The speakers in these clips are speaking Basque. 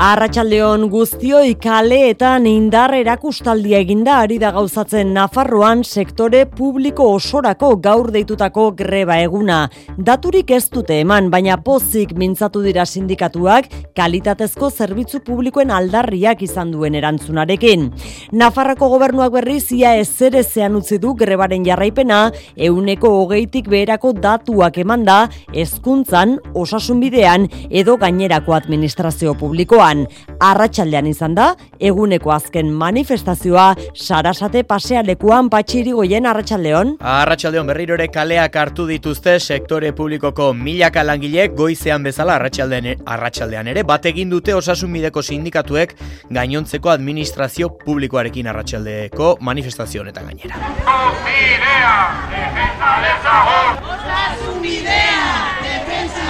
Arratxaldeon guztioi kaleetan indar erakustaldia eginda ari da gauzatzen Nafarroan sektore publiko osorako gaur deitutako greba eguna. Daturik ez dute eman, baina pozik mintzatu dira sindikatuak kalitatezko zerbitzu publikoen aldarriak izan duen erantzunarekin. Nafarroko gobernuak berriz ia ezerezean utzi du grebaren jarraipena, euneko hogeitik beherako datuak emanda, hezkuntzan, osasunbidean edo gainerako administrazio arratsaldean izan da, eguneko azken manifestazioa sarasate pasealekuan patxiri goien arratsaldeon. Arratsaldeon berriro ere kaleak hartu dituzte sektore publikoko milaka langilek goizean bezala arratsaldean arratsaldean ere bat egin dute osasunbideko sindikatuek gainontzeko administrazio publikoarekin arratsaldeko manifestazio honetan gainera.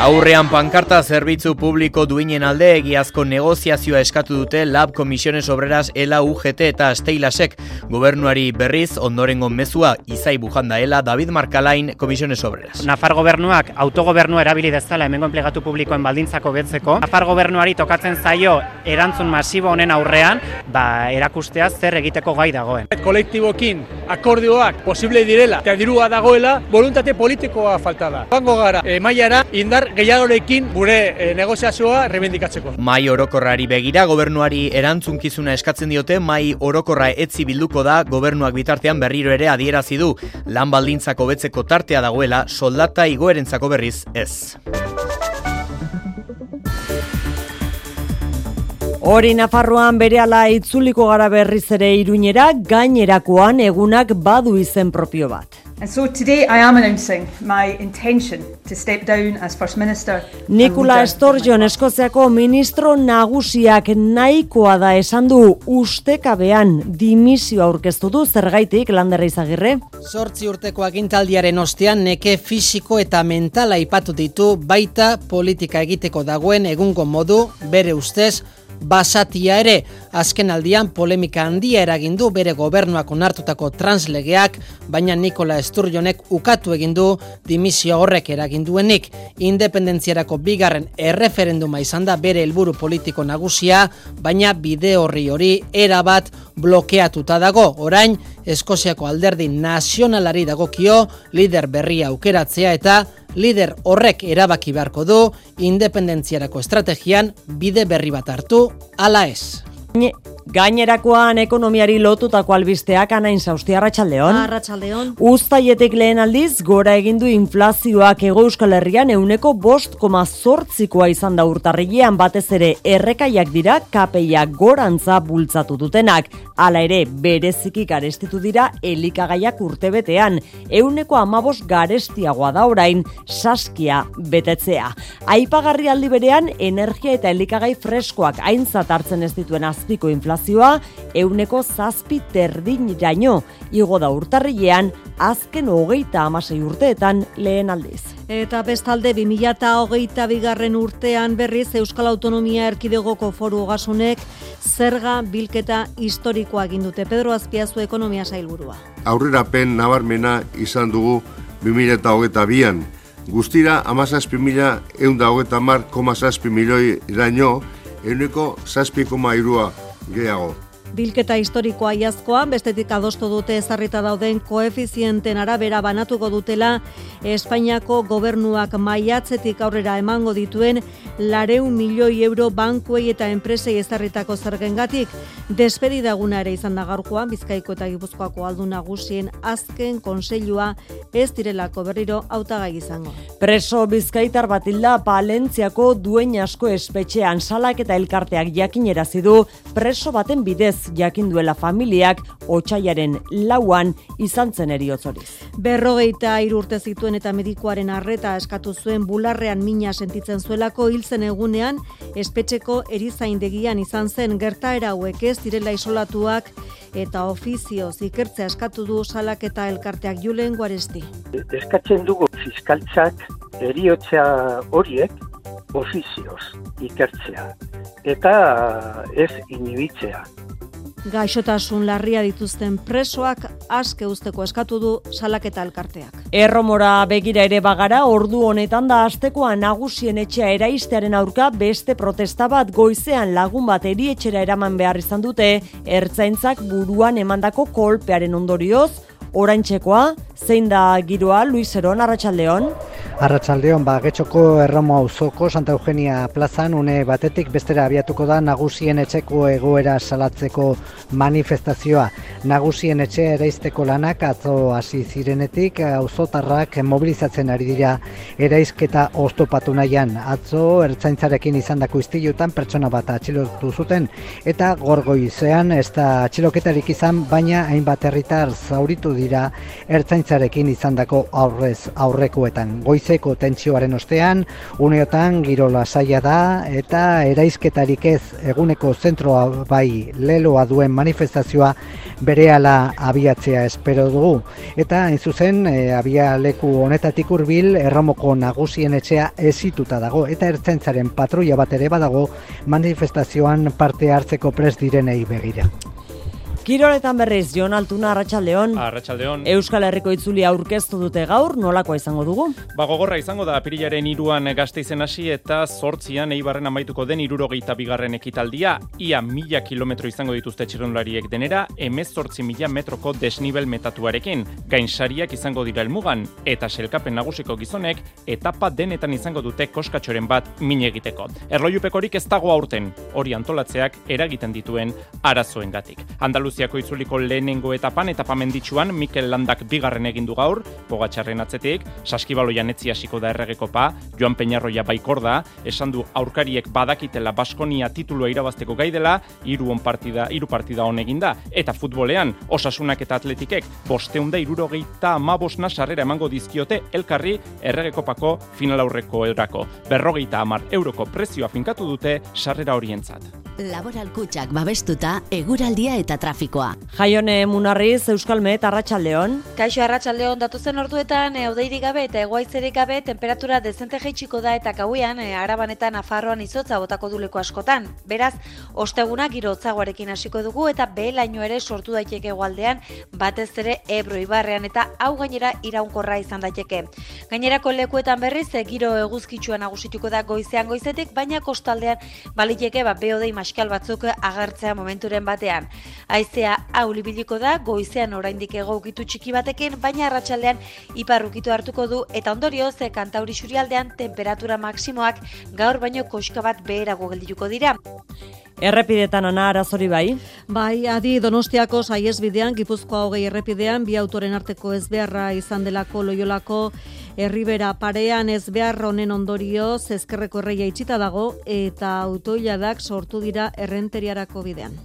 Aurrean pankarta zerbitzu publiko duinen alde egiazko negoziazioa eskatu dute Lab Komisiones Obreras ELA UGT eta Steilasek gobernuari berriz ondorengo mezua izai bujanda ela David Markalain Komisiones Obreras. Nafar gobernuak autogobernua erabili dezala hemengo enplegatu publikoen baldintzako betzeko. Nafar gobernuari tokatzen zaio erantzun masibo honen aurrean, ba erakustea zer egiteko gai dagoen. Kolektibokin akordioak posible direla eta dirua dagoela, voluntate politikoa falta da. Bango gara, e, indar gehiagorekin gure e, negoziazioa rebendikatzeko. Mai orokorrari begira gobernuari erantzunkizuna eskatzen diote mai orokorra etzi bilduko da gobernuak bitartean berriro ere adierazi du lan baldintzako betzeko tartea dagoela soldata igoerentzako berriz ez. Hori Nafarroan berehala itzuliko gara berriz ere iruñera, gainerakoan egunak badu izen propio bat. And so today I am announcing my intention to step down as First Minister. Nikola Sturgeon Eskoziako ministro nagusiak nahikoa da esan du ustekabean dimisio aurkeztu du zergaitik landerra izagirre. Zortzi urteko agintaldiaren ostean neke fisiko eta mentala ipatu ditu baita politika egiteko dagoen egungo modu bere ustez basatia ere azken aldian polemika handia eragin du bere gobernuak onartutako translegeak, baina Nikola Esturjonek ukatu egin du dimisio horrek eragin duenik. Independentziarako bigarren erreferenduma izan da bere helburu politiko nagusia, baina bide horri hori erabat blokeatuta dago. Orain, Eskoziako alderdi nazionalari dagokio lider berria aukeratzea eta lider horrek erabaki beharko du independentziarako estrategian bide berri bat hartu ala ez. Gainerakoan ekonomiari lotutako albisteak anain zauzti arratsaldeon. Arratsaldeon. Uztaietek lehen aldiz, gora egindu inflazioak ego euskal herrian euneko bost koma zortzikoa izan da urtarrilean batez ere errekaiak dira kapeiak gorantza bultzatu dutenak. Hala ere, bereziki garestitu dira elikagaiak urtebetean. Euneko amabos garestiagoa da orain saskia betetzea. Aipagarri aldi berean, energia eta elikagai freskoak aintzat hartzen ez dituen azpiko inflazioa, euneko zazpi terdin jaino, igo da urtarrilean, azken hogeita amasei urteetan lehen aldiz. Eta bestalde 2008 bigarren urtean berriz Euskal Autonomia Erkidegoko foru ogasunek zerga bilketa historikoa egin dute Pedro Azpiazu ekonomia sailburua. Aurrerapen nabarmena izan dugu 2022an. Guztira, amazazpi mila eunda hogeta mar, koma zazpi milioi iraino, euneko zazpi koma irua gehiago. Bilketa historikoa iazkoan, bestetik adostu dute ezarrita dauden koefizienten arabera banatuko dutela Espainiako gobernuak maiatzetik aurrera emango dituen lareun milioi euro bankuei eta enpresei ezarritako zergengatik. Despedidaguna ere izan da gaurkoan, Bizkaiko eta Gipuzkoako aldu nagusien azken konseilua ez direlako berriro hautagai izango. Preso bizkaitar bat hilda Palentziako duen asko espetxean salak eta elkarteak jakinerazi du preso baten bidez jakin duela familiak otxaiaren lauan izan zen eriotzoriz. Berrogeita urte zituen eta medikoaren arreta eskatu zuen bularrean mina sentitzen zuelako hiltzen egunean espetxeko erizaindegian izan zen gertaera hauek ez direla isolatuak eta ofizioz ikertzea eskatu du salak eta elkarteak julen guaresti. Eskatzen dugu fiskaltzak eriotzea horiek ofizioz ikertzea eta ez inibitzea. Gaixotasun larria dituzten presoak aske usteko eskatu du salaketa elkarteak. Erromora begira ere bagara ordu honetan da astekoa nagusien etxea eraistearen aurka beste protesta bat goizean lagun bat erietxera eraman behar izan dute ertzaintzak buruan emandako kolpearen ondorioz oraintzekoa zein da giroa Luis Eron Arratsaldeon Arratsaldeon ba Getxoko Erromo auzoko Santa Eugenia plazan une batetik bestera abiatuko da nagusien etxeko egoera salatzeko manifestazioa. Nagusien etxe eraisteko lanak atzo hasi zirenetik auzotarrak mobilizatzen ari dira eraizketa oztopatu nahian. Atzo ertzaintzarekin izandako istilutan pertsona bat atxilotu zuten eta gorgoizean ez da atxiloketarik izan baina hainbat herritar zauritu dira ertzaintzarekin izandako aurrez aurrekoetan. Goiz goizeko tentsioaren ostean, uneotan giro lasaia da eta eraizketarik ez eguneko zentroa bai leloa duen manifestazioa berehala abiatzea espero dugu. Eta hain zuzen, e, abia leku honetatik hurbil erromoko nagusien etxea ezituta dago eta ertzentzaren patruia bat ere badago manifestazioan parte hartzeko pres direnei begira. Kiroletan berriz, Jon Altuna, Arratxaldeon. Arratxaldeon. Euskal Herriko itzuli aurkeztu dute gaur, nolakoa izango dugu? Ba, gogorra izango da, apirilaren iruan gazte izen hasi eta sortzian eibarren amaituko den irurogeita bigarren ekitaldia, ia mila kilometro izango dituzte txirrendulariek denera, emez sortzi mila metroko desnibel metatuarekin, gainsariak izango dira elmugan, eta selkapen nagusiko gizonek, etapa denetan izango dute koskatxoren bat min egiteko. Erloiupekorik ez dago aurten, hori antolatzeak eragiten dituen arazoengatik. Andalu Andaluziako itzuliko lehenengo etapan eta pamenditsuan Mikel Landak bigarren egin du gaur, pogatxarren atzetik, saskibaloian etzi hasiko da erregekopa, Joan Peñarroia baikor da, esan du aurkariek badakitela Baskonia titulua irabazteko gai dela, hiru partida, hiru partida on eginda eta futbolean Osasunak eta Atletikek bosteunda irurogeita amabosna sarrera emango dizkiote elkarri erregekopako final aurreko erako. Berrogeita amar euroko prezioa finkatu dute sarrera horientzat. Laboral kutsak babestuta, eguraldia eta trafikoa. Jaione Munarriz, Euskal Met, Arratxaldeon. Kaixo Arratxaldeon, datuzen orduetan, e, odeirik gabe eta egoaizerik gabe, temperatura dezente jeitsiko da eta kauian, e, arabanetan afarroan izotza botako duleko askotan. Beraz, osteguna giro otzagoarekin hasiko dugu eta behelaino ere sortu daiteke egualdean, batez ere ebro ibarrean eta hau gainera iraunkorra izan daiteke. Gainerako lekuetan berriz, e, giro eguzkitsua nagusituko da goizean goizetik, baina kostaldean baliteke ba, beodei maskal batzuk agertzea momenturen batean. Aizea aulibiliko da, goizean oraindik ego ukitu txiki batekin, baina arratsaldean iparrukitu hartuko du, eta ondorio ze kantauri xurialdean temperatura maksimoak gaur baino koska bat beherago geldituko dira. Errepidetan ana arazori bai? Bai, adi Donostiako saiesbidean, Gipuzkoa hogei errepidean, bi autoren arteko ezbeharra izan delako loiolako Herribera parean ez behar honen ondorioz ezkerreko erreia itxita dago eta autoiladak sortu dira errenteriarako bidean.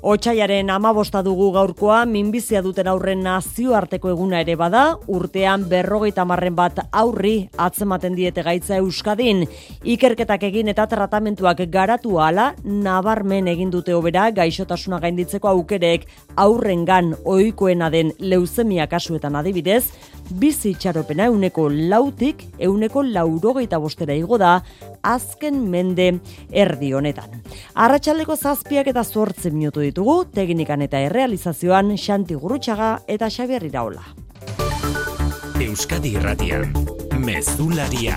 Otsaiaren amabosta dugu gaurkoa, minbizia duten aurren nazioarteko eguna ere bada, urtean berrogeita marren bat aurri atzematen diete gaitza Euskadin. Ikerketak egin eta tratamentuak garatu ala, nabarmen egin dute obera gaixotasuna gainditzeko aukerek aurrengan ohikoena den leuzemia kasuetan adibidez, bizi txaropena euneko lautik euneko laurogeita bostera igo da azken mende erdi honetan. Arratxaleko zazpiak eta zortzen minutu ditugu, teknikan eta errealizazioan Xanti Gurutxaga eta Xabier Iraola. Euskadi Irratian, Mezularia,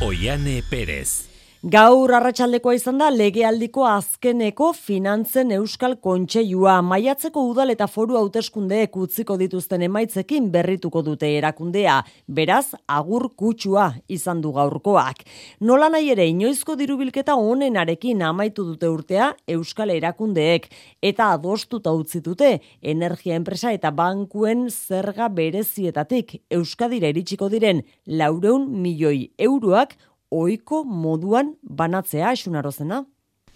Oiane Perez. Gaur arratsaldekoa izan da legealdiko azkeneko finantzen euskal kontseilua. Maiatzeko udal eta foru hauteskundeek utziko dituzten emaitzekin berrituko dute erakundea, beraz agur kutsua izan du gaurkoak. Nola nahi ere inoizko dirubilketa honenarekin amaitu dute urtea euskal erakundeek. Eta adostuta utzi dute energia enpresa eta bankuen zerga berezietatik euskadira iritsiko diren laureun milioi euroak oiko moduan banatzea esunarozena.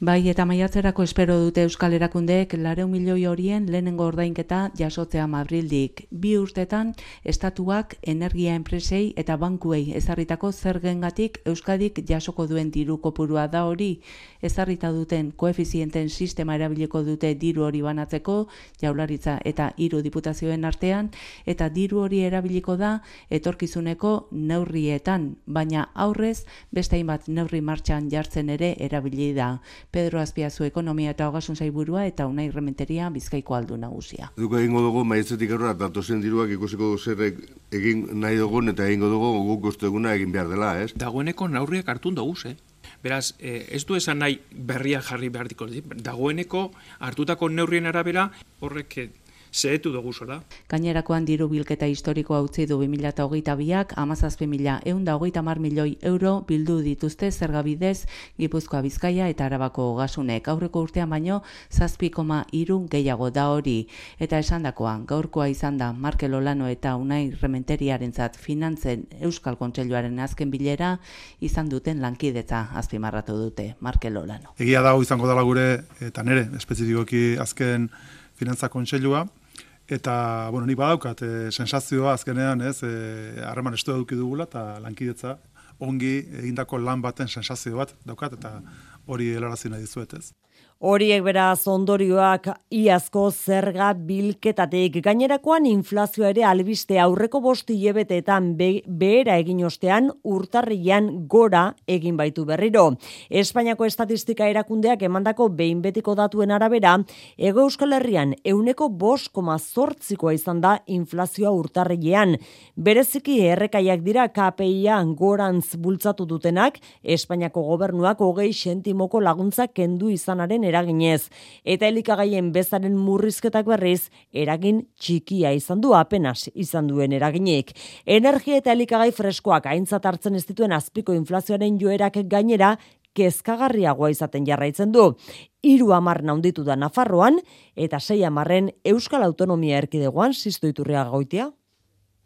Bai, eta maiatzerako espero dute Euskal Erakundeek lareu milioi horien lehenengo ordainketa jasotzea Madrildik. Bi urtetan, estatuak energia enpresei eta bankuei ezarritako zergengatik Euskadik jasoko duen diru kopurua da hori. Ezarrita duten koefizienten sistema erabiliko dute diru hori banatzeko, jaularitza eta hiru diputazioen artean, eta diru hori erabiliko da etorkizuneko neurrietan, baina aurrez beste hainbat neurri martxan jartzen ere erabili da Pedro Azpiazu ekonomia eta hogasun zaiburua eta unai rementeria bizkaiko aldu nagusia. Duko egingo dugu maietzetik erora datozen diruak ikusiko zer egin nahi dugun eta egingo dugu guk guztu eguna egin behar dela, ez? Dagoeneko naurriak hartun dugu, eh? Beraz, eh, ez du esan nahi berria jarri behar. Dagoeneko hartutako neurrien arabera horrek eh, zehetu dugu zola. Gainerakoan diru bilketa historikoa utzi du 2008ak, amazazpi mila eunda hogeita mar milioi euro bildu dituzte zergabidez Gipuzkoa Bizkaia eta Arabako gasunek. Aurreko urtean baino, zazpi koma irun gehiago da hori. Eta esan dakoan, gaurkoa izan da Markel Olano eta Unai Rementeriaren zat finantzen Euskal Kontseiluaren azken bilera izan duten lankidetza azpimarratu dute Markel Olano. Egia dago izango dela gure, eta nere, espezifikoki azken finantza kontseilua, Eta, bueno, ni badaukat, e, sensazioa azkenean, ez, e, harreman estu eduki dugula, eta lankidetza, ongi egindako lan baten sensazio bat daukat, eta hori helarazi nahi dizuet, ez. Horiek beraz ondorioak iazko zerga bilketatik. Gainerakoan inflazioa ere albiste aurreko bosti hilebeteetan behera egin ostean urtarrian gora egin baitu berriro. Espainiako estatistika erakundeak emandako behin betiko datuen arabera, ego euskal herrian euneko bos koma zortzikoa izan da inflazioa urtarrian. Bereziki errekaiak dira KPIa gorantz bultzatu dutenak, Espainiako gobernuak hogei sentimoko laguntzak kendu izanaren eraginez eta elikagaien bezaren murrizketak berriz eragin txikia izan du apenas izan duen eraginik. Energia eta elikagai freskoak aintzat hartzen ez dituen azpiko inflazioaren joerak gainera kezkagarriagoa izaten jarraitzen du. Hiru hamar naunditu da Nafarroan eta sei hamarren Euskal Autonomia Erkidegoan ziztu iturria goitia.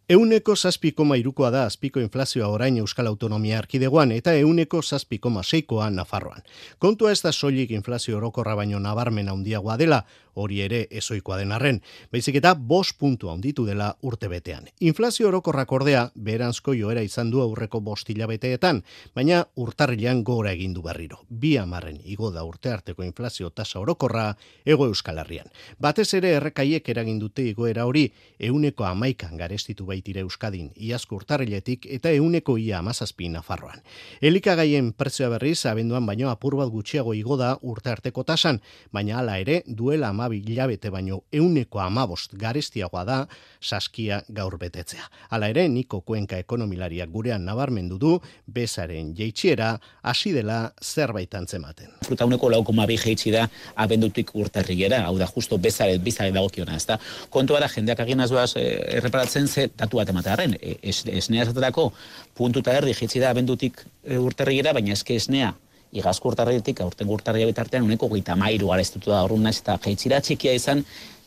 Euneko zazpikoma irukoa da azpiko inflazioa orain Euskal Autonomia Arkidegoan eta euneko zazpikoma seikoa Nafarroan. Kontua ez da soilik inflazio orokorra baino nabarmen handiagoa dela, hori ere ezoikoa den arren, baizik eta bos puntu handitu dela urte betean. Inflazio orokorrak ordea, beranzko joera izan du aurreko bostila beteetan, baina urtarrilean gora egin du berriro. Bi amarren igo da urte arteko inflazio tasa orokorra ego Euskal Herrian. Batez ere errekaiek eragin dute igoera hori, euneko amaikan garestitu baitire Euskadin, iazko urtarriletik eta euneko ia amazazpi Nafarroan. Elikagaien prezioa berriz, abenduan baino apur bat gutxiago igo da urte arteko tasan, baina hala ere duela amabi hilabete baino euneko amabost garestiagoa da saskia gaur betetzea. Hala ere, niko kuenka ekonomilariak gurean nabarmendu du, bezaren jeitxiera hasi dela zerbait antzematen. Fruta uneko lau koma bi jeitsi da abendutik urtarriera, hau da justo bezaret, bizare dagokiona, ez da. Kontua da, jendeak agin azuaz eh, erreparatzen ze datu bat ematearen. E, esnea zaterako puntu eta erdi jitsi da abendutik e, urterriera, baina eske esnea igazko urtarrietik aurten urtarria bitartean uneko goita mairu gareztutu da horren naiz eta jeitzira txikia izan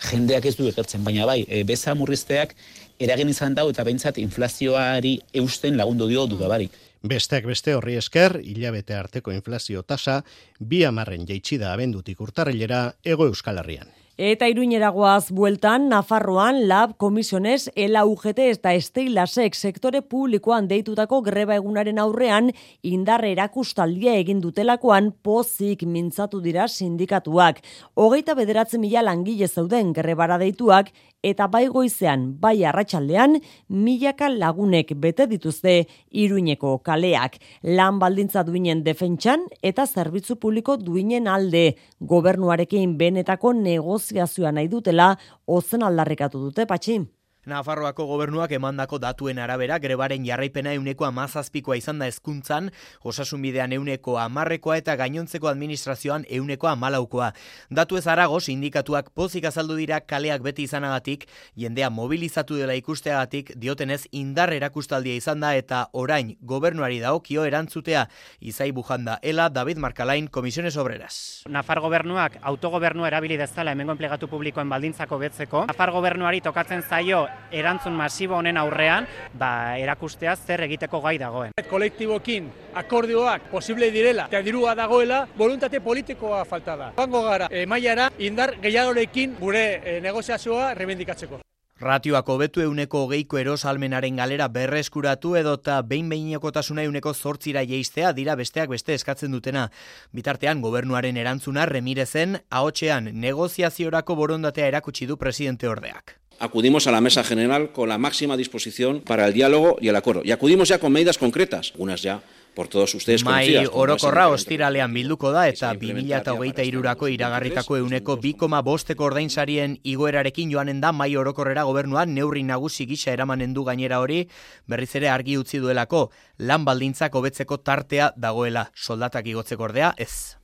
jendeak ez du egertzen, baina bai, e, beza murrizteak eragin izan dau eta behintzat inflazioari eusten lagundu dio dudabarik. Besteak beste horri esker, hilabete arteko inflazio tasa, bi amarren jeitsida abendutik urtarrilera ego euskal herrian. Eta iruñeragoaz bueltan, Nafarroan, Lab, Komisiones, Ela UGT eta Esteilasek sektore publikoan deitutako greba egunaren aurrean, indarre erakustaldia egin dutelakoan pozik mintzatu dira sindikatuak. Hogeita bederatzen mila langile zeuden grebara deituak, eta bai goizean, bai arratsaldean milaka lagunek bete dituzte iruineko kaleak. Lan baldintza duinen defentsan eta zerbitzu publiko duinen alde gobernuarekin benetako negoziazioa nahi dutela ozen aldarrekatu dute patxi. Nafarroako gobernuak emandako datuen arabera grebaren jarraipena euneko amazazpikoa izan da ezkuntzan, osasunbidean euneko amarrekoa eta gainontzeko administrazioan euneko amalaukoa. Datu ez arago, sindikatuak pozik azaldu dira kaleak beti izanagatik, jendea mobilizatu dela ikusteagatik, diotenez indar erakustaldia izan da eta orain gobernuari daokio erantzutea izai bujanda. Ela, David Markalain, Komisiones Obreras. Nafar gobernuak autogobernua erabili dezala hemengo enplegatu publikoen baldintzako betzeko. Nafar gobernuari tokatzen zaio erantzun masibo honen aurrean, ba, erakustea zer egiteko gai dagoen. Kolektibokin akordioak posible direla eta dirua dagoela, voluntate politikoa falta da. Bango gara, e, maiara, indar gehiagorekin gure e, negoziazioa rebendikatzeko. Ratioak hobetu euneko hogeiko erosalmenaren galera berreskuratu edota behin behinekotasuna euneko zortzira jeistea dira besteak beste eskatzen dutena. Bitartean gobernuaren erantzuna remirezen, ahotxean negoziaziorako borondatea erakutsi du presidente ordeak acudimos a la mesa general con la máxima disposición para el diálogo y el acuerdo. Y acudimos ya con medidas concretas, unas ya por todos ustedes Mai orokorra ostiralean bilduko da eta 2008 irurako iragarritako euneko bikoma bosteko ordainsarien igoerarekin joanen da mai orokorrera gobernuan neurri nagusi gisa eramanen du gainera hori berriz ere argi utzi duelako lan baldintzak hobetzeko tartea dagoela soldatak igotzeko ordea ez.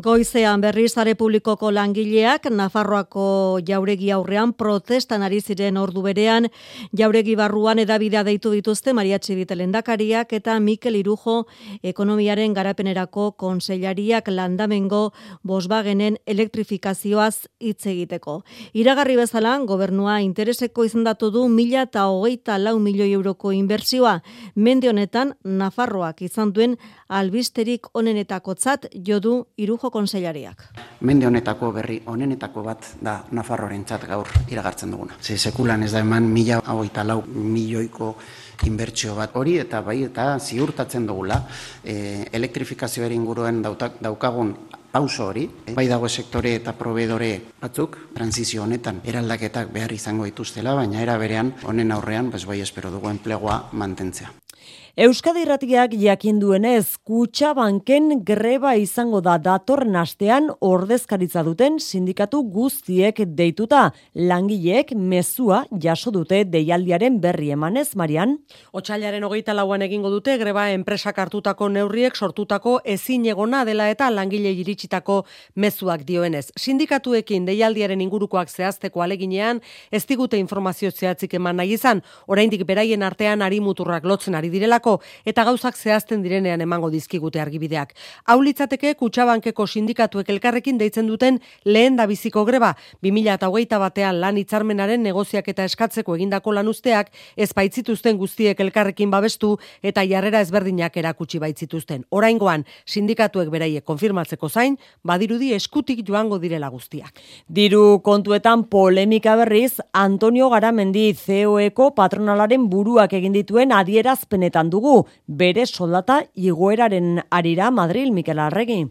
Goizean berriz are publikoko langileak Nafarroako jauregi aurrean protestan ari ziren ordu berean jauregi barruan edabidea deitu dituzte Maria Txibite lendakariak eta Mikel Irujo ekonomiaren garapenerako konseilariak landamengo Volkswagenen elektrifikazioaz hitz egiteko. Iragarri bezala gobernua intereseko izendatu du mila eta hogeita lau milioi euroko inbertsioa. Mende honetan Nafarroak izan duen albisterik onenetakotzat jodu Irujo konseilariak. Mende honetako berri onenetako bat da Nafarrorentzat gaur iragartzen duguna. Ze sekulan ez da eman mila hogeita lau milioiko inbertsio bat hori eta bai eta ziurtatzen dugula e, elektrifikazioaren inguruan dautak, daukagun pauso hori, e, bai dago sektore eta proveedore batzuk, transizio honetan eraldaketak behar izango dituztela, baina era berean honen aurrean, bez bai espero dugu enplegua mantentzea. Euskadi Irratiak jakin duenez, Kutxabanken greba izango da datorren astean ordezkaritza duten sindikatu guztiek deituta. Langileek mezua jaso dute deialdiaren berri emanez, Marian? Otsailaren hogeita lauan egingo dute greba enpresak hartutako neurriek sortutako ezin egona dela eta langile iritsitako mezuak dioenez. Sindikatuekin deialdiaren ingurukoak zehazteko aleginean ez digute informazio zehatzik eman nahi izan, oraindik beraien artean ari muturrak lotzen ari direlako eta gauzak zehazten direnean emango dizkigute argibideak. Hau litzateke Kutxabankeko sindikatuek elkarrekin deitzen duten lehen da biziko greba 2021 batean lan hitzarmenaren negoziak eta eskatzeko egindako lanuzteak ez baitzituzten guztiek elkarrekin babestu eta jarrera ezberdinak erakutsi baitzituzten. Oraingoan sindikatuek beraiek konfirmatzeko zain badirudi eskutik joango direla guztiak. Diru kontuetan polemika berriz, Antonio Garamendi CEOeko patronalaren buruak egin dituen adierazpenetan dugu, bere soldata igoeraren arira Madril Mikel Arregi.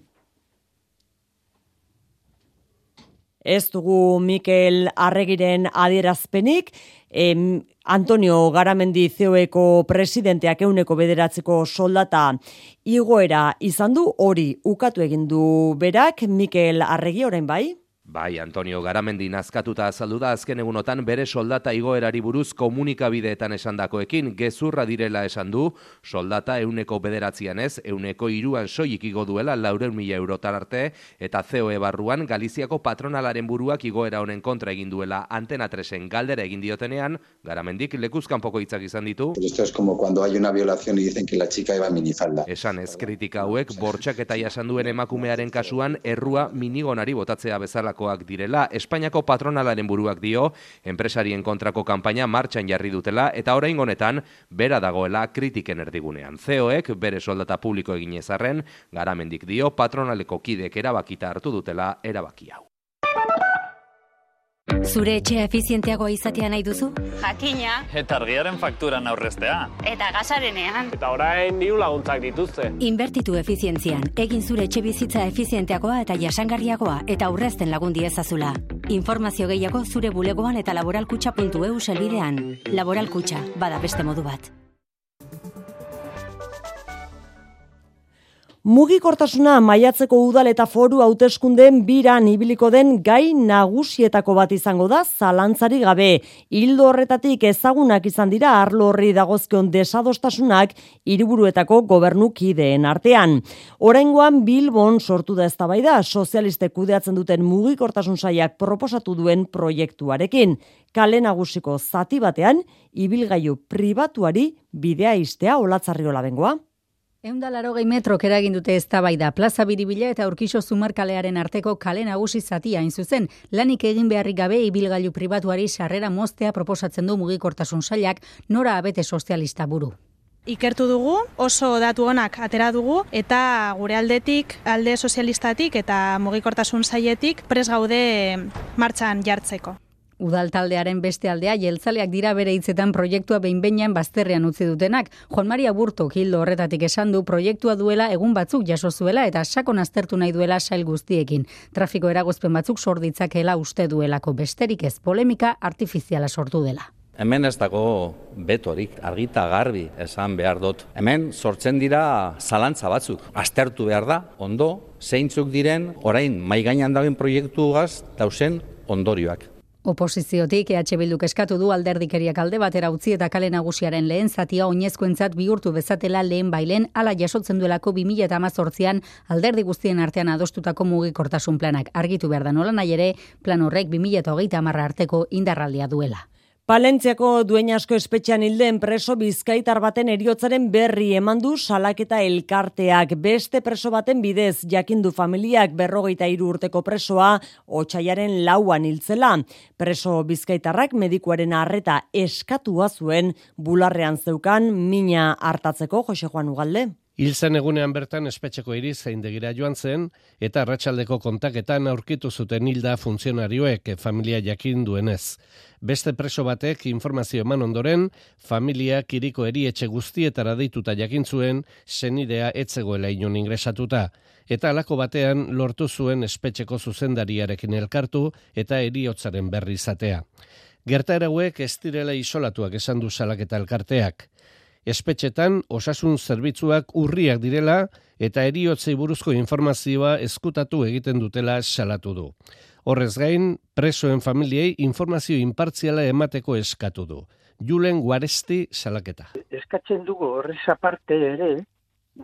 Ez dugu Mikel Arregiren adierazpenik, em, Antonio Garamendi CEOeko presidenteak euneko bederatzeko soldata igoera izan du hori ukatu egin du berak Mikel Arregi orain bai? Bai, Antonio Garamendi nazkatuta azaldu da azken egunotan bere soldata igoerari buruz komunikabideetan esandakoekin gezurra direla esan du, soldata euneko bederatzean ez, euneko iruan soilik igo duela laureun mila eurotar arte, eta COE barruan Galiziako patronalaren buruak igoera honen kontra egin duela antena tresen galdera egin diotenean, Garamendik lekuzkan poko hitzak izan ditu. Esto es como cuando hay una violación y dicen que la chica iba minifalda. Esan ez kritika hauek, bortxak eta jasan duen emakumearen kasuan, errua minigonari botatzea bezalako direla, Espainiako patronalaren buruak dio, enpresarien kontrako kanpaina martxan jarri dutela, eta orain honetan, bera dagoela kritiken erdigunean. CEOek bere soldata publiko egin ezarren, garamendik dio, patronaleko kidek erabakita hartu dutela erabaki hau. Zure etxea efizienteagoa izatea nahi duzu? Jakina. Eta argiaren fakturan aurreztea. Eta gasarenean. Eta orain diru laguntzak dituzte. Inbertitu efizientzian. Egin zure etxe bizitza efizienteagoa eta jasangarriagoa eta aurrezten lagundi ezazula. Informazio gehiago zure bulegoan eta laboralkutxa.eu selbidean. Laboralkutxa, bada beste modu bat. Mugikortasuna maiatzeko udal eta foru hauteskundeen biran ibiliko den gai nagusietako bat izango da zalantzari gabe. Hildo horretatik ezagunak izan dira arlo horri dagozkion desadostasunak hiriburuetako gobernukideen artean. Oraingoan Bilbon sortu da eztabaida sozialistek kudeatzen duten mugikortasun saiak proposatu duen proiektuarekin. Kale nagusiko zati batean ibilgailu pribatuari bidea istea olatzarriola bengoa. Eunda larogei metrok eragin dute eztabaida plaza biribila eta urkixo zumarkalearen arteko kale nagusi zatia hain zuzen. Lanik egin beharrik gabe ibilgailu pribatuari sarrera moztea proposatzen du mugikortasun sailak nora abete sozialista buru. Ikertu dugu, oso datu onak atera dugu eta gure aldetik, alde sozialistatik eta mugikortasun sailetik pres gaude martxan jartzeko. Udal taldearen beste aldea jeltzaleak dira bere hitzetan proiektua behin-behinean bazterrean utzi dutenak. Juan Maria Burto hildo horretatik esan du proiektua duela egun batzuk jaso zuela eta sakon aztertu nahi duela sail guztiekin. Trafiko eragozpen batzuk sorditzakela uste duelako besterik ez polemika artifiziala sortu dela. Hemen ez dago betorik, argita garbi esan behar dut. Hemen sortzen dira zalantza batzuk. Aztertu behar da, ondo, zeintzuk diren, orain, maigainan dagoen proiektu dausen ondorioak. Oposiziotik EH Bilduk eskatu du alderdikeriak alde batera utzi eta kale nagusiaren lehen zatia oinezkoentzat bihurtu bezatela lehen bailen ala jasotzen duelako 2018an alderdi guztien artean adostutako mugikortasun planak argitu behar da nola nahi ere plan horrek 2030 arteko indarraldia duela. Palentziako duen asko espetxean hilden preso bizkaitar baten eriotzaren berri eman du salaketa elkarteak. Beste preso baten bidez jakindu familiak berrogeita hiru urteko presoa otxaiaren lauan hiltzela. Preso bizkaitarrak medikuaren arreta eskatua zuen bularrean zeukan mina hartatzeko Jose Juan Ugalde. Hilzen egunean bertan espetxeko iriz zeindegira joan zen eta arratsaldeko kontaketan aurkitu zuten hilda funtzionarioek familia jakin duenez. Beste preso batek informazio eman ondoren, familia kiriko erietxe guztietara dituta jakin zuen senidea etzegoela inon ingresatuta. Eta alako batean lortu zuen espetxeko zuzendariarekin elkartu eta eriotzaren berri izatea. Gerta erauek ez direla isolatuak esan du salaketa elkarteak espetxetan osasun zerbitzuak urriak direla eta eriotzei buruzko informazioa eskutatu egiten dutela salatu du. Horrez gain, presoen familiei informazio inpartziala emateko eskatu du. Julen Guaresti salaketa. Eskatzen dugu horrez aparte ere,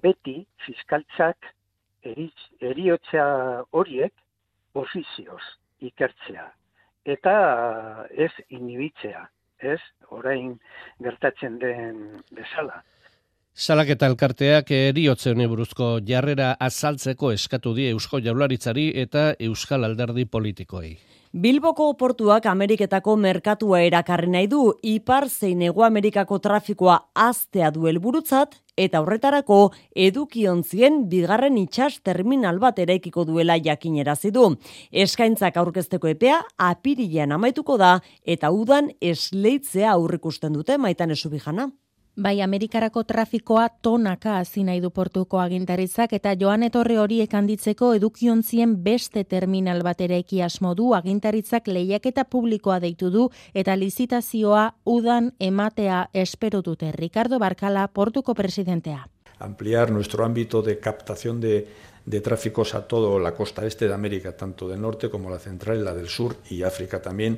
beti fiskaltzak eriotza horiek ofizioz ikertzea. Eta ez inibitzea ez, orain gertatzen den bezala. Salak eta elkarteak eriotze honi buruzko jarrera azaltzeko eskatu die Eusko Jaularitzari eta Euskal Alderdi politikoei. Bilboko portuak Ameriketako merkatua erakarri nahi du, ipar zein ego Amerikako trafikoa aztea du helburutzat eta horretarako edukiontzien bigarren itxas terminal bat eraikiko duela jakinerazi du. Eskaintzak aurkezteko epea apirilean amaituko da eta udan esleitzea aurrikusten dute maitan esubijana. Bai, Amerikarako trafikoa tonaka hasi nahi du portuko agintaritzak eta joan etorri horiek handitzeko edukiontzien beste terminal bat ere asmo du agintaritzak lehiaketa publikoa deitu du eta lizitazioa udan ematea espero dute Ricardo Barkala portuko presidentea. Ampliar nuestro ámbito de captación de de tráficos a toda la costa este de América, tanto del norte como la central y la del sur y África también.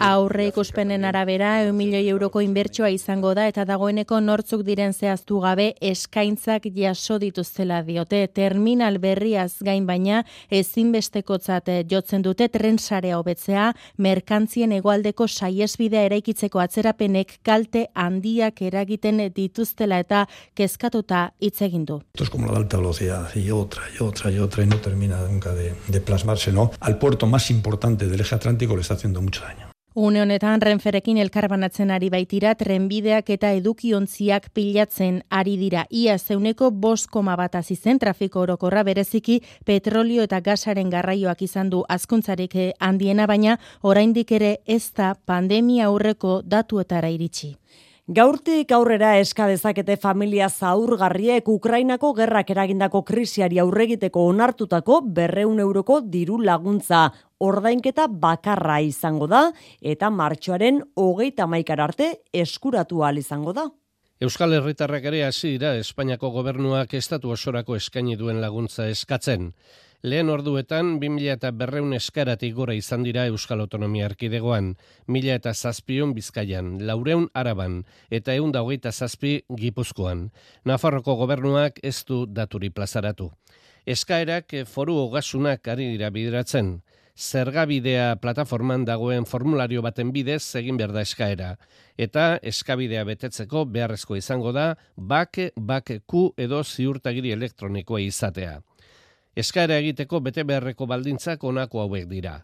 Aurre ikuspenen arabera, eun milioi euroko inbertsioa izango da eta dagoeneko nortzuk diren zehaztu gabe eskaintzak jaso dituztela diote. Terminal berriaz gain baina ezinbestekotzat jotzen dute trensarea hobetzea, merkantzien egoaldeko saiesbidea eraikitzeko atzerapenek kalte handiak eragiten dituztela eta kezkatuta hitz egin du. Esto como la alta velocidad y otra, y otra y otra y no termina nunca de, de plasmarse, ¿no? Al puerto más importante del eje atlántico le está haciendo mucho daño. Une honetan renferekin elkarbanatzen ari baitira trenbideak eta edukiontziak pilatzen ari dira. Ia zeuneko bost koma bat azizen trafiko orokorra bereziki petrolio eta gasaren garraioak izan du azkuntzarik eh, handiena baina oraindik ere ez da pandemia aurreko datuetara iritsi. Gaurtik aurrera eska dezakete familia zaurgarriek Ukrainako gerrak eragindako krisiari aurregiteko onartutako berreun euroko diru laguntza ordainketa bakarra izango da eta martxoaren hogeita maikar arte eskuratu izango da. Euskal Herritarrak ere hasi dira Espainiako gobernuak estatu osorako eskaini duen laguntza eskatzen. Lehen orduetan, 2000 eta berreun eskaratik gora izan dira Euskal Autonomia Arkidegoan, mila eta zazpion bizkaian, laureun araban, eta eun da hogeita zazpi gipuzkoan. Nafarroko gobernuak ez du daturi plazaratu. Eskaerak foru hogasunak ari dira bideratzen. Zergabidea plataforman dagoen formulario baten bidez egin behar da eskaera. Eta eskabidea betetzeko beharrezko izango da, bak, bak, ku edo ziurtagiri elektronikoa izatea. Eskaera egiteko bete beharreko baldintzak onako hauek dira.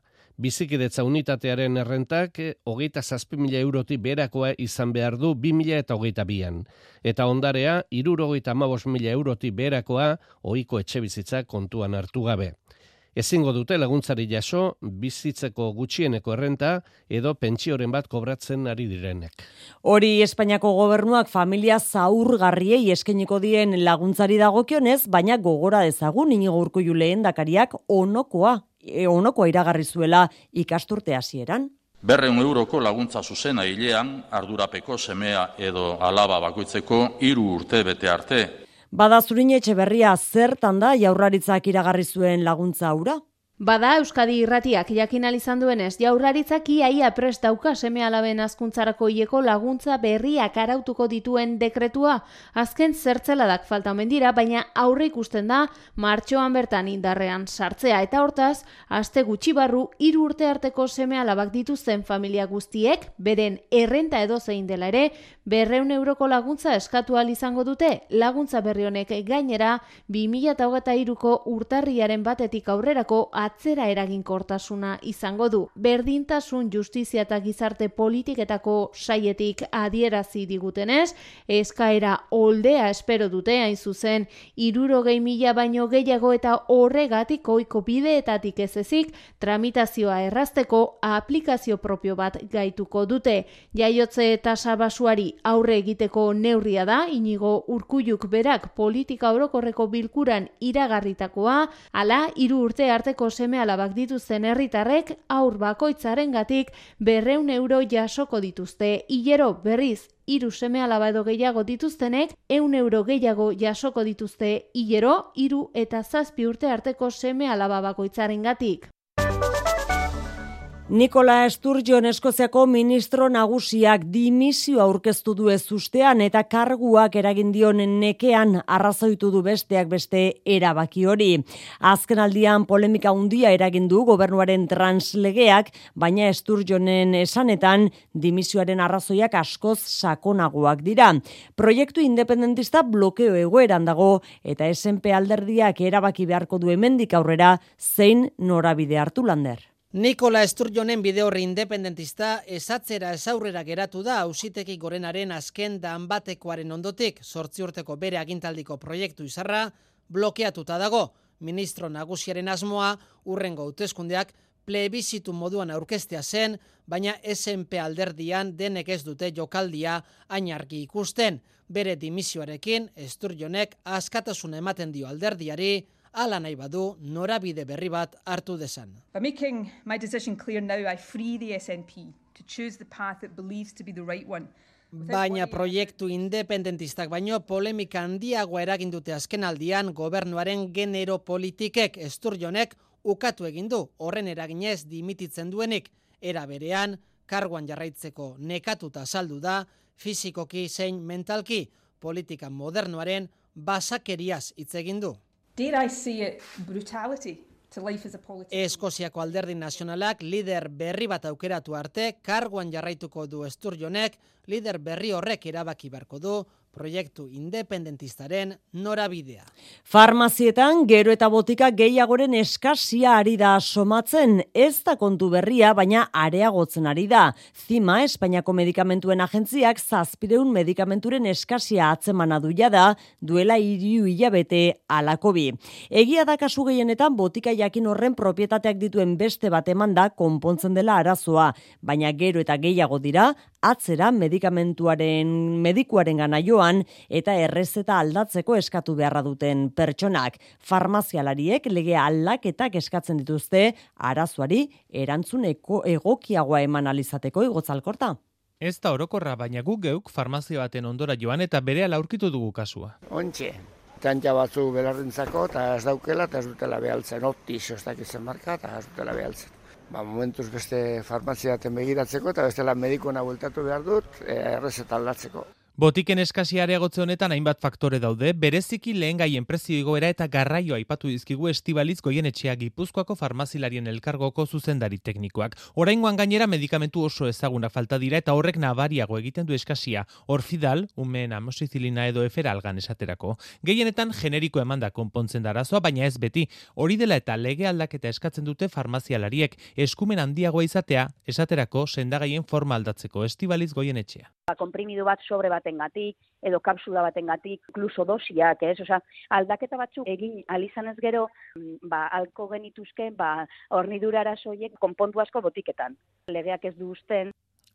Bizikidetza unitatearen errentak hogeita zazpi mila euroti berakoa izan behar du bi mila eta hogeita bian. Eta ondarea, iruro hogeita mila euroti berakoa ohiko etxe bizitza kontuan hartu gabe. Ezingo dute laguntzari jaso, bizitzeko gutxieneko errenta edo pentsioren bat kobratzen ari direnek. Hori Espainiako gobernuak familia zaurgarriei eskeniko dien laguntzari dagokionez, baina gogora dezagun inigo urko juleen dakariak onokoa, e, onokoa iragarri zuela ikasturte hasieran. Berreun euroko laguntza zuzena hilean, ardurapeko semea edo alaba bakoitzeko hiru urte bete arte. Bada zurin etxe berria zertan da jaurlaritzak iragarri zuen laguntza aura? Bada Euskadi Irratiak jakin izan duenez, jaurlaritzak iaia prest dauka seme alaben azkuntzarako hieko laguntza berriak arautuko dituen dekretua. Azken zertzeladak falta omen dira, baina aurre ikusten da martxoan bertan indarrean sartzea. Eta hortaz, aste gutxi barru, hiru urte arteko seme alabak dituzten familia guztiek, beren errenta edo zein dela ere, berreun euroko laguntza eskatu izango dute. Laguntza berri honek gainera, 2008ko urtarriaren batetik aurrerako atzera eraginkortasuna izango du. Berdintasun justizia eta gizarte politiketako saietik adierazi digutenez, eskaera oldea espero dute hain zuzen, iruro gehi mila baino gehiago eta horregatik oiko bideetatik ez ezik, tramitazioa errazteko aplikazio propio bat gaituko dute. Jaiotze eta sabasuari aurre egiteko neurria da, inigo urkulluk berak politika orokorreko bilkuran iragarritakoa, ala, iru urte arteko seme alabak dituzten herritarrek aur bakoitzaren gatik berreun euro jasoko dituzte. Hilero berriz, iru seme alaba edo gehiago dituztenek, eun euro gehiago jasoko dituzte hilero, iru eta zazpi urte arteko seme alaba bakoitzaren gatik. Nikola Esturgion Eskoziako ministro nagusiak dimisio aurkeztu du ez ustean eta karguak eragin dionen nekean arrazoitu du besteak beste erabaki hori. Azken aldian polemika handia eragin du gobernuaren translegeak, baina Esturgionen esanetan dimisioaren arrazoiak askoz sakonagoak dira. Proiektu independentista blokeo egoeran dago eta SNP alderdiak erabaki beharko du hemendik aurrera zein norabide hartu lander. Nikola Esturjonen bide horri independentista esatzera esaurrera geratu da ausiteki gorenaren azken dan batekoaren ondotik sortzi urteko bere agintaldiko proiektu izarra blokeatuta dago. Ministro nagusiaren asmoa urrengo hauteskundeak plebizitu moduan aurkestea zen, baina SNP alderdian denek ez dute jokaldia ainargi ikusten. Bere dimisioarekin Esturjonek askatasuna ematen dio alderdiari, ala nahi badu norabide berri bat hartu desan. By making my decision clear now, I free the SNP to choose the path it believes to be the right one. Baina proiektu independentistak baino polemika handiagoa eragin dute azkenaldian gobernuaren genero politikek esturjonek ukatu egin du horren eraginez dimititzen duenik era berean karguan jarraitzeko nekatuta saldu da fisikoki zein mentalki politika modernoaren basakeriaz hitz egin du. Dare I see it brutality? Eskoziako alderdi nazionalak lider berri bat aukeratu arte, karguan jarraituko du esturjonek, lider berri horrek erabaki beharko du, proiektu independentistaren norabidea. Farmazietan gero eta botika gehiagoren eskasia ari da somatzen, ez da kontu berria, baina areagotzen ari da. Zima, Espainiako medikamentuen agentziak zazpireun medikamenturen eskasia atzemana duia da, duela iriu hilabete alakobi. Egia da kasu gehienetan botika jakin horren propietateak dituen beste bat eman da konpontzen dela arazoa, baina gero eta gehiago dira, atzera medikamentuaren medikuaren gana eta errezeta aldatzeko eskatu beharra duten pertsonak. Farmazialariek lege aldaketak eskatzen dituzte arazoari erantzuneko egokiagoa eman alizateko igotzalkorta. Ez da orokorra, baina guk geuk farmazio baten ondora joan eta bere aurkitu dugu kasua. Ontxe, tantja batzu belarrintzako eta ez daukela eta ez dutela behaltzen, optiz ez dakitzen marka eta ez dutela behaltzen. Ba, momentuz beste farmazia baten begiratzeko eta bestela medikoena bueltatu behar dut, e, errezeta aldatzeko. Botiken eskasia areagotze honetan hainbat faktore daude, bereziki lehen gaien prezio igoera eta garraioa aipatu dizkigu estibaliz goien etxeak gipuzkoako farmazilarien elkargoko zuzendari teknikoak. Oraingoan gainera medikamentu oso ezaguna falta dira eta horrek nabariago egiten du eskasia. Orfidal, umeen amosizilina edo eferalgan esaterako. Gehienetan generiko emanda konpontzen darazoa, baina ez beti. Hori dela eta lege aldaketa eskatzen dute farmazialariek eskumen handiagoa izatea, esaterako sendagaien forma aldatzeko estibaliz goien etxea. Ba, komprimidu bat sobre baten gatik, edo kapsula baten gatik, inkluso dosiak, ez? Osa, aldaketa batzuk egin alizan ez gero, mm, ba, alko genituzke, ba, hornidura arazoiek konpontu asko botiketan. Legeak ez du usten.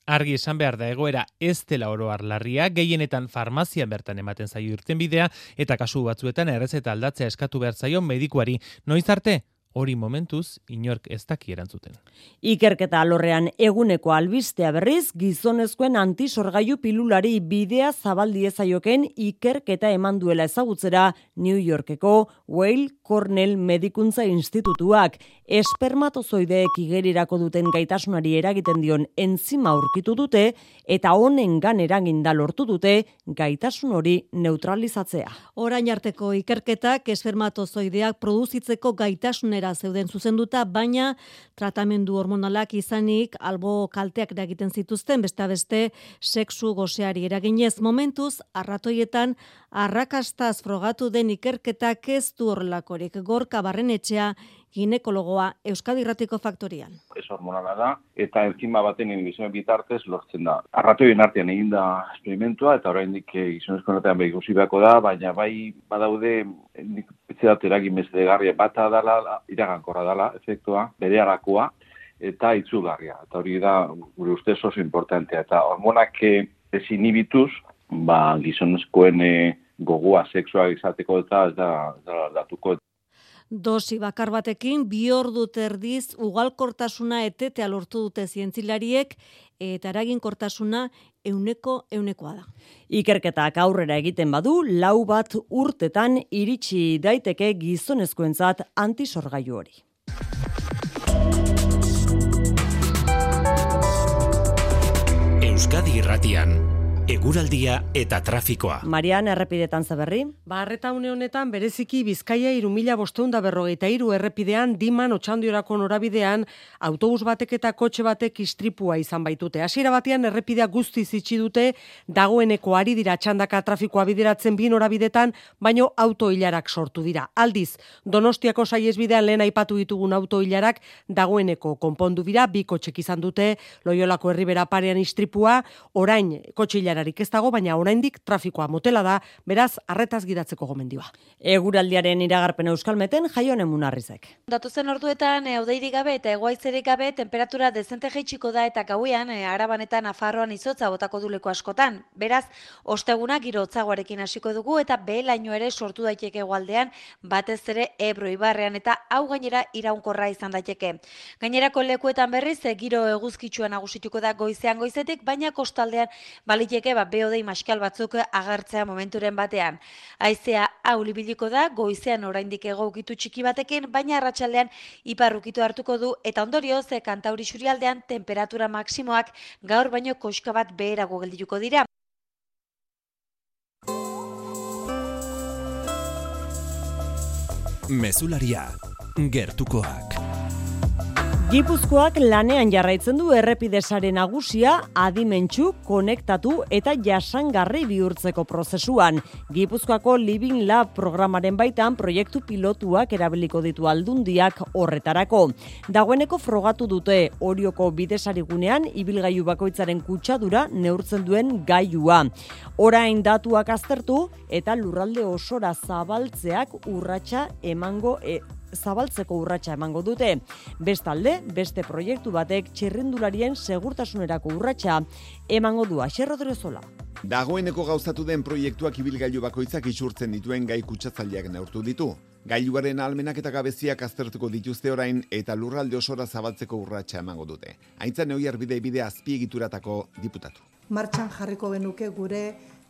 Argi esan behar da egoera ez dela oro larria, gehienetan farmazian bertan ematen zaio irten bidea, eta kasu batzuetan errezeta aldatzea eskatu behar zaio medikuari. Noiz arte, hori momentuz inork ez daki erantzuten. Ikerketa alorrean eguneko albistea berriz, gizonezkoen antisorgailu pilulari bidea zabaldi ezaioken ikerketa eman duela ezagutzera New Yorkeko Whale Cornell Medikuntza Institutuak espermatozoideek igerirako duten gaitasunari eragiten dion enzima aurkitu dute eta honen gan eraginda lortu dute gaitasun hori neutralizatzea. Orain arteko ikerketak espermatozoideak produzitzeko gaitasunera zeuden zuzenduta, baina tratamendu hormonalak izanik albo kalteak eragiten zituzten, beste beste sexu goseari eraginez momentuz, arratoietan arrakastaz frogatu den ikerketak ez du horrelakorik gorka barren etxea ginekologoa Euskadi Irratiko Faktorian. Ez hormonala da, eta enzima baten inibizioen bitartez lortzen da. Arratoien artean egin da experimentua, eta oraindik eh, gizonezko artean behi beako da, baina bai badaude nik pitzeat eragin garria bata dala, iragankorra dala, efektua, bere arakoa, eta itzugarria. Eta hori da, gure ustez oso importantea. Eta hormonak eh, ez inibituz, ba, gizonezkoen eh, gogoa sexua izateko eta ez da, da datuko dosi bakar batekin bi ordu terdiz ugalkortasuna etetea lortu dute zientzilariek eta eraginkortasuna euneko eunekoa da. Ikerketak aurrera egiten badu, lau bat urtetan iritsi daiteke gizonezkoentzat antisorgailu hori. Euskadi Irratian eguraldia eta trafikoa. Marian, errepidetan zaberri? Ba, arreta une honetan, bereziki Bizkaia irumila bosteunda berrogeita iru errepidean, diman otxandiorako norabidean, autobus batek eta kotxe batek istripua izan baitute. Hasiera batean, errepidea guzti zitsi dute, dagoeneko ari dira txandaka trafikoa bideratzen bi norabidetan, baino auto hilarak sortu dira. Aldiz, donostiako saiesbidean lehen aipatu ditugun auto hilarak, dagoeneko konpondu dira, bi kotxek izan dute, loiolako herribera parean istripua, orain kotxe erarik ez dago, baina oraindik trafikoa motela da, beraz, arretaz gidatzeko gomendioa. Eguraldiaren iragarpen euskalmeten jaion emunarrizek. Datuzen orduetan, eudeirik gabe eta egoaizerik gabe, temperatura dezente jaitsiko da eta gauean, e, arabanetan afarroan izotza botako duleko askotan. Beraz, osteguna giro otzagoarekin hasiko dugu eta behelaino ere sortu daiteke egualdean, batez ere ebro ibarrean eta hau gainera iraunkorra izan daiteke. Gainerako lekuetan berriz, e, giro eguzkitsuan nagusituko da goizean goizetik, baina kostaldean baliteke daiteke ba beodei maskal batzuk agertzea momenturen batean. Haizea hau libiliko da goizean oraindik egokitu txiki batekin, baina arratsaldean iparrukitu hartuko du eta ondorioz kantauri xurialdean temperatura maksimoak gaur baino koska bat beherago geldituko dira. Mesularia gertukoak. Gipuzkoak lanean jarraitzen du errepidesaren nagusia adimentsu, konektatu eta jasangarri bihurtzeko prozesuan. Gipuzkoako Living Lab programaren baitan proiektu pilotuak erabiliko ditu aldundiak horretarako. Dagoeneko frogatu dute orioko bidesarigunean ibilgailu bakoitzaren kutsadura neurtzen duen gailua. Orain datuak aztertu eta lurralde osora zabaltzeak urratsa emango e, zabaltzeko urratsa emango dute. Bestalde, beste proiektu batek txirrindularien segurtasunerako urratsa emango du Axer Rodrezola. Dagoeneko gauzatu den proiektuak ibilgailu bakoitzak isurtzen dituen gai kutsatzaileak neurtu ditu. Gailuaren almenak eta gabeziak aztertuko dituzte orain eta lurralde osora zabaltzeko urratsa emango dute. Aintza neoi arbide bide azpiegituratako diputatu. Martxan jarriko benuke gure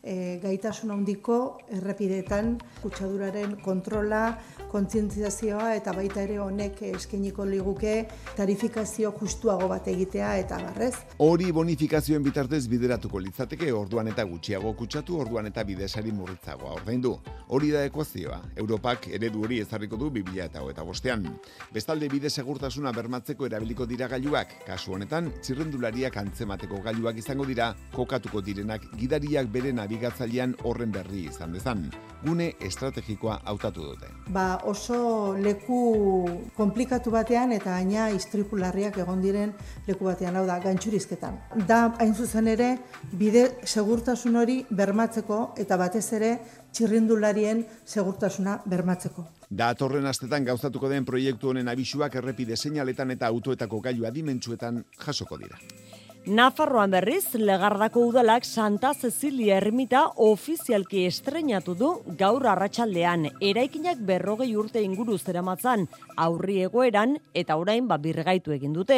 e, gaitasun handiko errepidetan kutsaduraren kontrola, kontzientziazioa eta baita ere honek eskainiko liguke tarifikazio justuago bat egitea eta barrez. Hori bonifikazioen bitartez bideratuko litzateke orduan eta gutxiago kutsatu orduan eta bidesari murritzagoa ordaindu. Hori da ekuazioa. Europak eredu hori ezarriko du 2000 eta eta bostean. Bestalde bide segurtasuna bermatzeko erabiliko dira gailuak. Kasu honetan, txirrendulariak antzemateko gailuak izango dira, kokatuko direnak gidariak bere nabigatzailean horren berri izan dezan. Gune estrategikoa hautatu dute. Ba, oso leku komplikatu batean eta gaina istripularriak egon diren leku batean, hau da, gantxurizketan. Da, hain zuzen ere, bide segurtasun hori bermatzeko eta batez ere txirrindularien segurtasuna bermatzeko. Da, torren astetan gauzatuko den proiektu honen abisuak errepide seinaletan eta autoetako gailu adimentsuetan jasoko dira. Nafarroan berriz, legardako udalak Santa Cecilia ermita ofizialki estrenatu du gaur arratsaldean eraikinak berrogei urte inguru zeramatzan aurri egoeran eta orain ba birgaitu egin dute.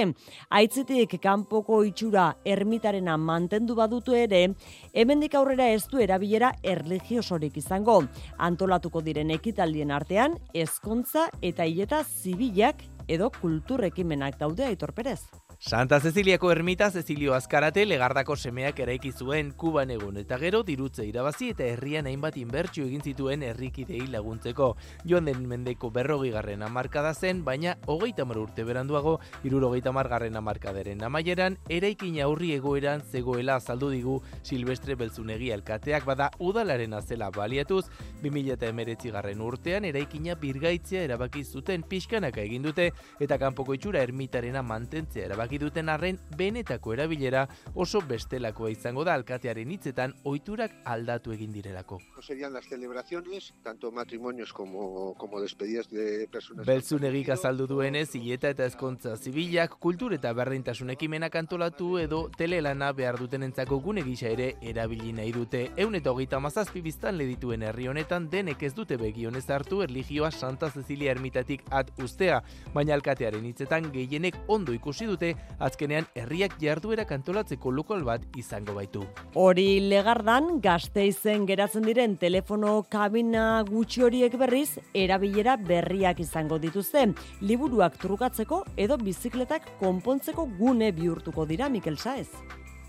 Aitzitik kanpoko itxura ermitarena mantendu badutu ere, hemendik aurrera ez du erabilera erligiosorik izango. Antolatuko diren ekitaldien artean, ezkontza eta hileta zibilak edo kulturrekimenak daude aitorperez. Santa Ceciliako ermita Cecilio Azkarate legardako semeak eraiki zuen Kuban egun eta gero dirutze irabazi eta herrian hainbat inbertsio egin zituen herrikidei laguntzeko. Joan den mendeko berrogi garren amarkada zen, baina hogeita mar urte beranduago, irurogeita margarren amarkaderen amaieran, eraikin aurri egoeran zegoela azaldu digu Silvestre Belzunegi alkateak bada udalaren azela baliatuz, 2000 eta emeretzi garren urtean eraikina birgaitzea erabaki zuten pixkanaka egin dute eta kanpoko itxura ermitarena mantentzea erabaki erabaki duten arren benetako erabilera oso bestelakoa izango da alkatearen hitzetan ohiturak aldatu egin direlako. Serían las celebraciones, tanto matrimonios como, como despedidas de personas... Beltzunegik azaldu duenez, hileta eta ezkontza zibilak, kultur eta berdintasun ekimenak antolatu edo telelana behar duten entzako gune gisa ere erabili nahi dute. Eun eta hogeita mazazpi biztan ledituen herri honetan denek ez dute begionez hartu erligioa Santa Cecilia ermitatik at ustea, baina alkatearen hitzetan gehienek ondo ikusi dute azkenean herriak jarduera kantolatzeko lokal bat izango baitu. Hori legardan gazteizen geratzen diren telefono kabina gutxi horiek berriz erabilera berriak izango dituzte. Liburuak trukatzeko edo bizikletak konpontzeko gune bihurtuko dira Mikel Saez.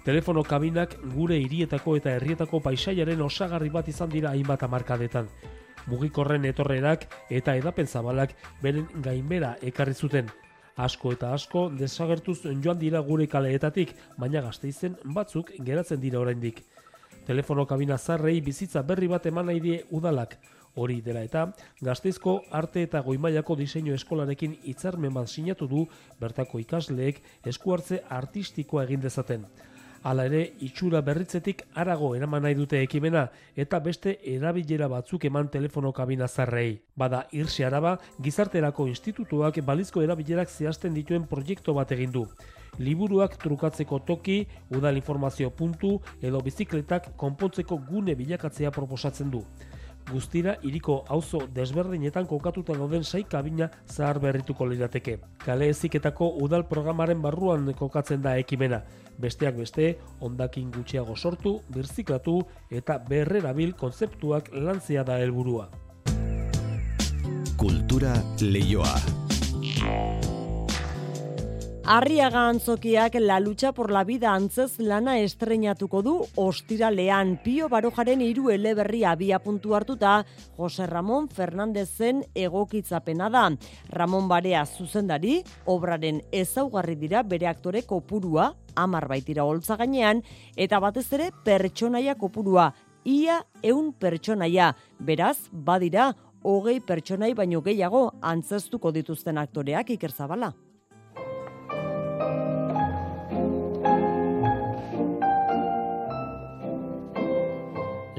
Telefono kabinak gure hirietako eta herrietako paisaiaren osagarri bat izan dira hainbat amarkadetan. Mugikorren etorrerak eta edapen zabalak beren gainbera ekarri zuten asko eta asko desagertuz joan dira gure kaleetatik, baina gazteizen batzuk geratzen dira oraindik. Telefono kabina zarrei bizitza berri bat eman nahi die udalak. Hori dela eta, gazteizko arte eta goimailako diseinu eskolarekin hitzarmen bat sinatu du bertako ikasleek eskuartze artistikoa egin dezaten. Hala ere, itxura berritzetik arago eraman nahi dute ekimena eta beste erabilera batzuk eman telefono kabina zarrei. Bada, irsi araba, gizarterako institutuak balizko erabilerak zehazten dituen proiektu bat egin du. Liburuak trukatzeko toki, udal informazio puntu edo bizikletak konpontzeko gune bilakatzea proposatzen du guztira iriko auzo desberdinetan kokatuta dauden sai kabina zahar berrituko lirateke. Kale eziketako udal programaren barruan kokatzen da ekimena. Besteak beste, ondakin gutxiago sortu, birziklatu eta berrerabil kontzeptuak lantzea da helburua. Kultura leioa. Arriaga antzokiak la lucha por la vida antzez lana estrenatuko du ostiralean Pio Barojaren hiru eleberria abia puntu hartuta Jose Ramon Fernandezen egokitzapena da. Ramon Barea zuzendari, obraren ezaugarri dira bere aktore kopurua, amar baitira holtza gainean, eta batez ere pertsonaia kopurua, ia eun pertsonaia, beraz, badira, hogei pertsonai baino gehiago antzestuko dituzten aktoreak ikerzabala.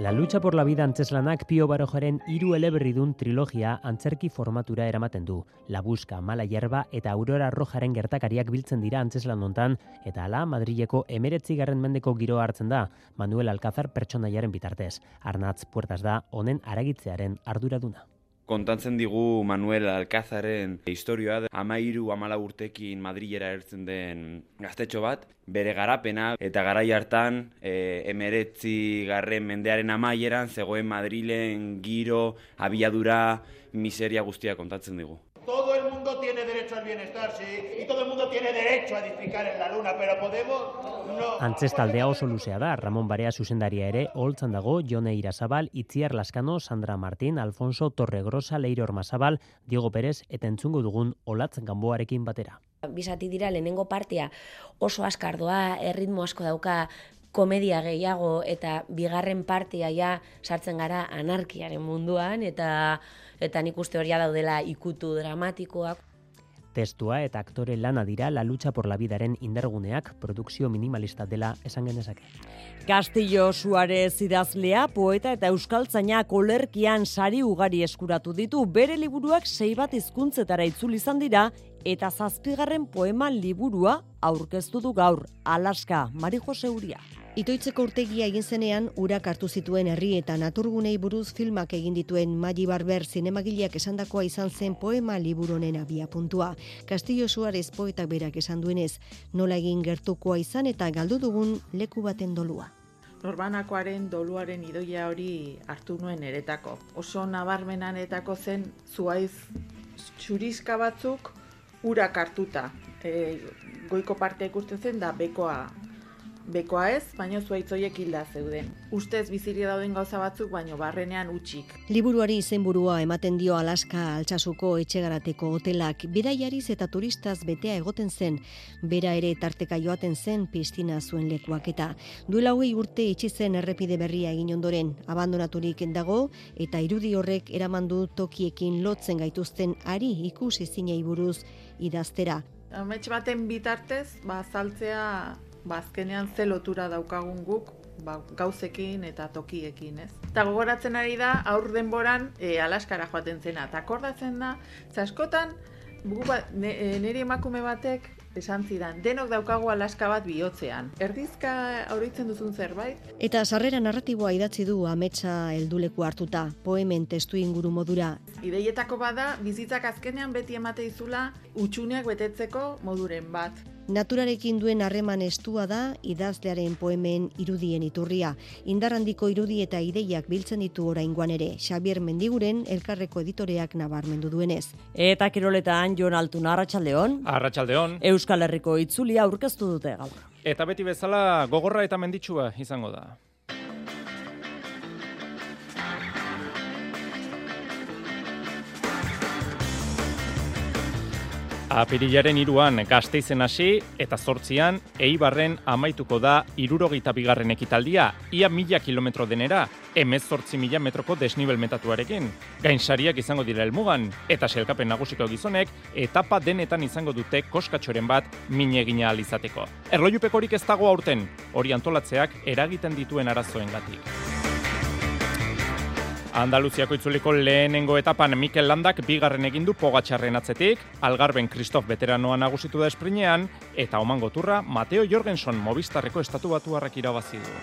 La lucha por la vida antzeslanak Pio Barojaren hiru eleberridun trilogia antzerki formatura eramaten du. La busca, mala hierba eta aurora rojaren gertakariak biltzen dira antzeslan hontan eta ala Madrileko emeretzi garren mendeko giroa hartzen da Manuel Alcázar pertsonaiaren bitartez. Arnatz puertas da honen aragitzearen arduraduna kontatzen digu Manuel Alcázaren historioa, amairu amala urtekin Madrilera ertzen den gaztetxo bat, bere garapena eta garai hartan e, emeretzi garren mendearen amaieran zegoen Madrilen giro, abiadura, miseria guztia kontatzen digu. Todo el mundo tiene derecho al bienestar, sí, y todo el mundo tiene derecho a edificar en la luna, pero Podemos no. Antzestaldea oso luzea da, Ramon Barea zuzendaria ere, holtzan dago, Jone Irasabal, Itziar Laskano, Sandra Martín, Alfonso Torregrosa, Leire Ormazabal, Diego Pérez, eta entzungo dugun olatzen ganboarekin batera. Bizati dira, lehenengo partia oso askardoa, erritmo asko dauka, komedia gehiago eta bigarren partia ja sartzen gara anarkiaren munduan eta eta nik uste hori daudela ikutu dramatikoak. Testua eta aktore lana dira la lucha por la vidaren inderguneak produkzio minimalista dela esan genezake. Castillo Suarez idazlea, poeta eta euskaltzaina kolerkian sari ugari eskuratu ditu. Bere liburuak sei bat hizkuntzetara itzuli izan dira eta zazpigarren poema liburua aurkeztu du gaur, Alaska, Mari Jose Uria. Itoitzeko urtegia egin zenean, urak hartu zituen herri eta naturgunei buruz filmak egin dituen Magi Barber zinemagileak esandakoa izan zen poema liburonen abia puntua. Castillo Suarez poetak berak esan duenez, nola egin gertukoa izan eta galdu dugun leku baten dolua. Norbanakoaren doluaren idoia hori hartu nuen eretako. Oso nabarmenanetako zen zuaiz txuriska batzuk urak hartuta. E, goiko partea ikusten zen da bekoa Bekoa ez, baino zuaitzoiek hilda zeuden. Ustez biziri dauden gauza batzuk, baino barrenean utxik. Liburuari izenburua ematen dio Alaska altxasuko etxegarateko hotelak bidaiariz eta turistaz betea egoten zen, bera ere tarteka joaten zen piztina zuen lekuak eta duela hogei urte itxi zen errepide berria egin ondoren, abandonaturik dago eta irudi horrek eramandu tokiekin lotzen gaituzten ari ikusi zinei buruz idaztera. Amets baten bitartez, ba, saltzea ba, azkenean ze lotura daukagun guk ba, gauzekin eta tokiekin, ez? Eta gogoratzen ari da, aur denboran e, alaskara joaten zena. Eta akordatzen da, zaskotan, ba, nire emakume batek esan zidan, denok daukagu alaska bat bihotzean. Erdizka auritzen duzun zerbait? Eta sarrera narratiboa idatzi du ametsa helduleku hartuta, poemen testu inguru modura. Ideietako bada, bizitzak azkenean beti emate izula utxuneak betetzeko moduren bat. Naturarekin duen harreman estua da idazlearen poemen irudien iturria. Indarrandiko irudi eta ideiak biltzen ditu oraingoan ere. Xavier Mendiguren elkarreko editoreak nabarmendu duenez. Eta kiroletan Jon Altun Arratsaldeon. Arratsaldeon. Euskal Herriko itzulia aurkeztu dute gaur. Eta beti bezala gogorra eta menditsua izango da. Apirilaren iruan gazteizen hasi eta zortzian eibarren amaituko da irurogeita bigarren ekitaldia, ia mila kilometro denera, emez zortzi mila metroko desnibel metatuarekin. Gainsariak izango dira elmugan, eta selkapen nagusiko gizonek, etapa denetan izango dute koskatxoren bat mine egina alizateko. Erlojupekorik ez dago aurten, hori antolatzeak eragiten dituen arazoen gatik. Andaluziako itzuliko lehenengo etapan Mikel Landak bigarren egin du pogatxarren atzetik, Algarben Kristof veteranoa nagusitu da esprinean, eta oman goturra Mateo Jorgenson mobistarreko estatu batu harrak irabazi du.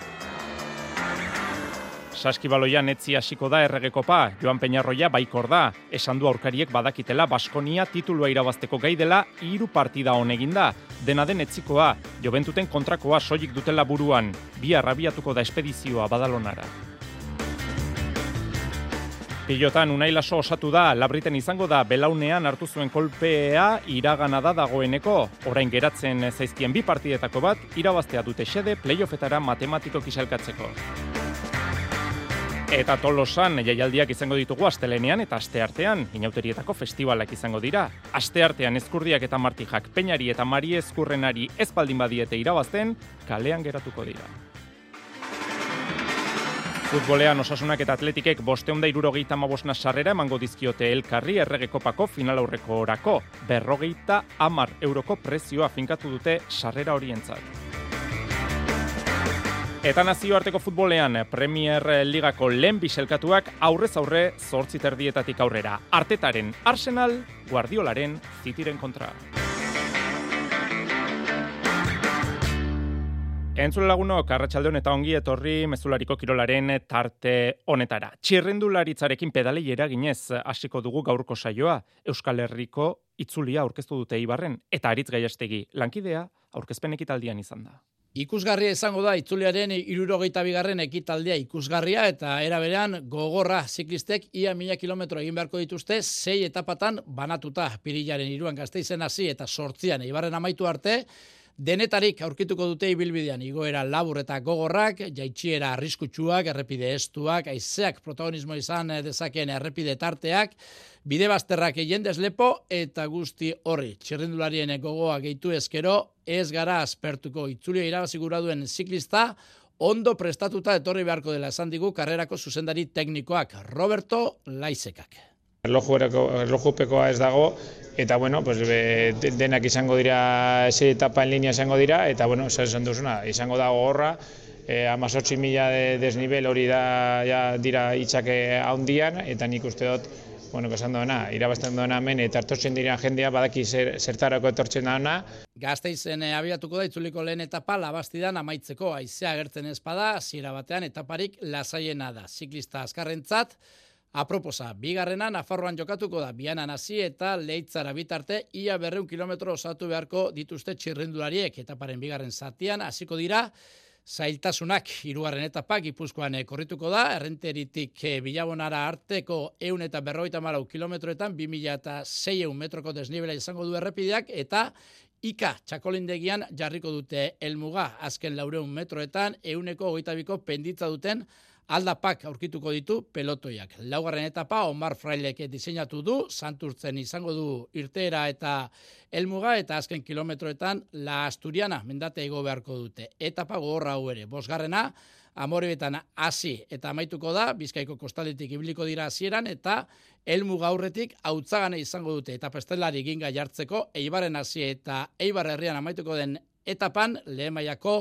Saskibaloian etzi hasiko da erregekopa, Joan Peñarroia baikor da, esan du aurkariek badakitela Baskonia titulua irabazteko gai dela hiru partida honegin da. Dena den etzikoa, Joventuten kontrakoa soilik dutela buruan, bi arrabiatuko da espedizioa badalonara. Pilotan unai laso osatu da, labriten izango da, belaunean hartu zuen kolpea iragana da dagoeneko. Orain geratzen zaizkien bi partidetako bat, irabaztea dute xede playoffetara matematiko kiselkatzeko. Eta tolosan jaialdiak izango ditugu astelenean eta asteartean, inauterietako festivalak izango dira. Asteartean ezkurdiak eta martijak peinari eta mari ezkurrenari ezpaldin badiete irabazten, kalean geratuko dira. Futbolean osasunak eta atletikek bosteunda irurogeita mabosna sarrera emango dizkiote elkarri erregekopako final aurreko orako. Berrogeita amar euroko prezioa finkatu dute sarrera horientzat. Eta nazioarteko futbolean Premier Ligako lehen biselkatuak aurrez aurre zortzi terdietatik aurrera. Artetaren Arsenal, Guardiolaren zitiren kontra. Entzule lagunok, arratsalde eta ongi etorri mezulariko kirolaren tarte honetara. Txirrendularitzarekin pedalei eraginez hasiko dugu gaurko saioa, Euskal Herriko itzulia aurkeztu dute Ibarren eta Aritz Gaiastegi lankidea aurkezpen ekitaldian izan da. Ikusgarria izango da itzuliaren irurogeita bigarren ekitaldia ikusgarria eta eraberean gogorra ziklistek ia mila kilometro egin beharko dituzte sei etapatan banatuta pirilaren iruan gazteizen hasi eta sortzian Ibarren amaitu arte Denetarik aurkituko dute ibilbidean igoera labur eta gogorrak, jaitxiera arriskutsuak, errepide estuak, aizeak protagonismo izan dezakeen errepide tarteak, bide bazterrak jendez lepo eta guzti horri. Txirrindularien gogoa gehitu ezkero, ez gara aspertuko itzulia irabazigura duen ziklista, ondo prestatuta etorri beharko dela esan digu karrerako zuzendari teknikoak, Roberto Laizekak. Erlojupekoa ez dago, eta bueno, pues, denak izango dira, ese etapa en línea izango dira, eta bueno, esan duzuna, izango da gogorra, e, mila de desnivel hori da ja, dira itxake handian, eta nik uste dut bueno, esan doena, irabazten doena hemen, eta etortzen diren jendea badaki zer, zertarako etortzen da Gazteizen eh, abiatuko da itzuliko lehen etapa labastidan amaitzeko aizea gertzen ezpada, zira batean etaparik lasaiena da. Ziklista azkarrentzat, Aproposa, bigarrena Nafarroan jokatuko da, bianan hasi eta leitzara bitarte, ia berreun kilometro osatu beharko dituzte txirrendulariek, etaparen bigarren zatian, hasiko dira, zailtasunak. Hirugarren etapa Gipuzkoan eh, korrituko da, errenteritik e, bilabonara arteko eun eta berroita malau kilometroetan, 2000 eta metroko desnibela izango du errepideak, eta Ika, txakolindegian jarriko dute elmuga, azken laureun metroetan, euneko goitabiko penditza duten aldapak aurkituko ditu pelotoiak. Laugarren etapa Omar Fraileke diseinatu du, santurtzen izango du irteera eta elmuga eta azken kilometroetan la Asturiana mendate ego beharko dute. Etapa gogorra hau ere, bosgarrena, amorebetan hasi eta amaituko da, bizkaiko kostaletik ibiliko dira hasieran eta elmu gaurretik hautzagane izango dute eta pestelari ginga jartzeko eibaren hasi eta eibar herrian amaituko den etapan lehen maiako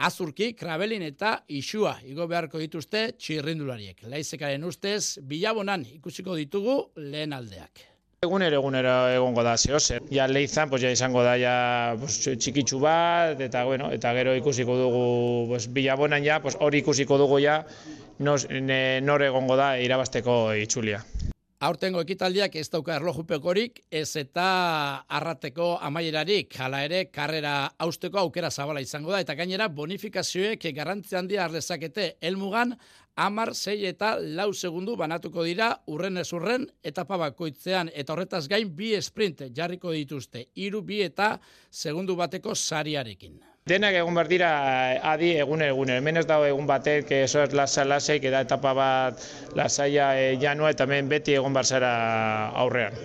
azurki, krabelin eta isua igo beharko dituzte txirrindulariek. Laizekaren ustez, bilabonan ikusiko ditugu lehen aldeak. Egunero egunero egongo da zehoz, ja leizan, pues, ja izango da ja, pues, txikitsu bat, eta, bueno, eta gero ikusiko dugu pues, bilabonan ja, pues, hori ikusiko dugu ja, nos, nore egongo da irabasteko itxulia. Aurtengo ekitaldiak ez dauka erlojupekorik, ez eta arrateko amaierarik, hala ere, karrera austeko aukera zabala izango da, eta gainera bonifikazioek garrantzi handia arlezakete helmugan, amar, zei eta lau segundu banatuko dira, urren ez urren, etapa bakoitzean, eta horretaz gain bi sprint jarriko dituzte, iru bi eta segundu bateko sariarekin. Denak egun behar dira adi egun egun. Hemen ez dago egun batek, eso es lasa laseik, eta etapa bat lasaia e, janua eta hemen beti egon behar zara aurrean.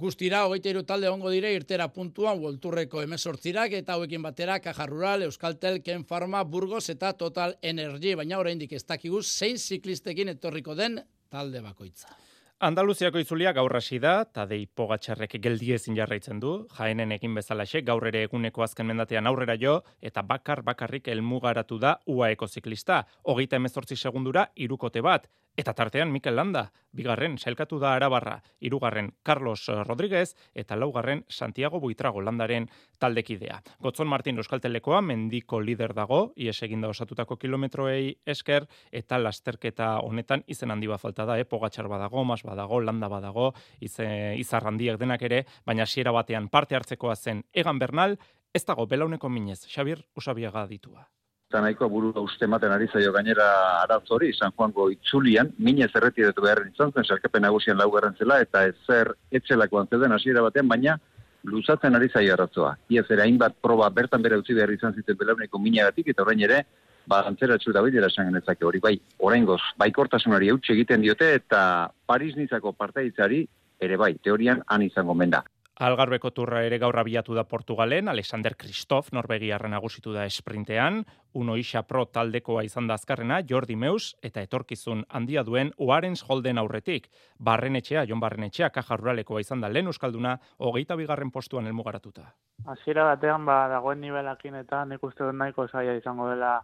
Guztira, hogeita iru talde ongo dire irtera puntuan volturreko emesortzirak eta hauekin batera Caja Rural, Euskaltel, Ken Pharma, Burgos eta Total Energy, baina oraindik ez dakiguz zein ziklistekin etorriko den talde bakoitza. Andaluziako itzulia gaur hasi da, Tadei Pogatxarrek geldi ezin jarraitzen du, jaenen egin bezalaxe, gaur ere eguneko azken mendatean aurrera jo, eta bakar bakarrik elmugaratu da UAEko ziklista. Hogeita emezortzi segundura, irukote bat, Eta tartean Mikel Landa, bigarren sailkatu da Arabarra, hirugarren Carlos Rodríguez eta laugarren Santiago Buitrago Landaren taldekidea. Gotzon Martin Euskaltelekoa mendiko lider dago, ies eginda osatutako kilometroei esker eta lasterketa honetan izen handi bat falta da, eh? pogatxar badago, mas badago, landa badago, ize, izarrandiak denak ere, baina hasiera batean parte hartzekoa zen Egan Bernal, ez dago belauneko minez, Xabir Usabiaga ditua eta nahikoa buru uste maten ari zaio gainera aratzori, San Juango itzulian, minez erretiratu beharren izan zen, sarkapen nagusian lau zela, eta ezer etxelako antzeden hasiera batean, baina luzatzen ari zaio aratzoa. Iaz hainbat proba bertan bere utzi behar izan ziten belauneko minagatik, eta orain ere, ba, antzera txuta bidera esan genezake hori, bai, orain goz, baikortasunari eutxe egiten diote, eta Paris nizako partaitzari, ere bai, teorian han izango menda. Algarbeko turra ere gaur abiatu da Portugalen, Alexander Kristof Norvegiarra nagusitu da esprintean, Uno Isa Pro taldekoa izan da azkarrena, Jordi Meus, eta etorkizun handia duen Uarens Holden aurretik. Barrenetxea, Jon Barrenetxea, kaja ruralekoa izan da lehen euskalduna, hogeita bigarren postuan elmugaratuta. Hasiera batean, ba, dagoen nivelakin eta nik uste dut nahiko zaila izango dela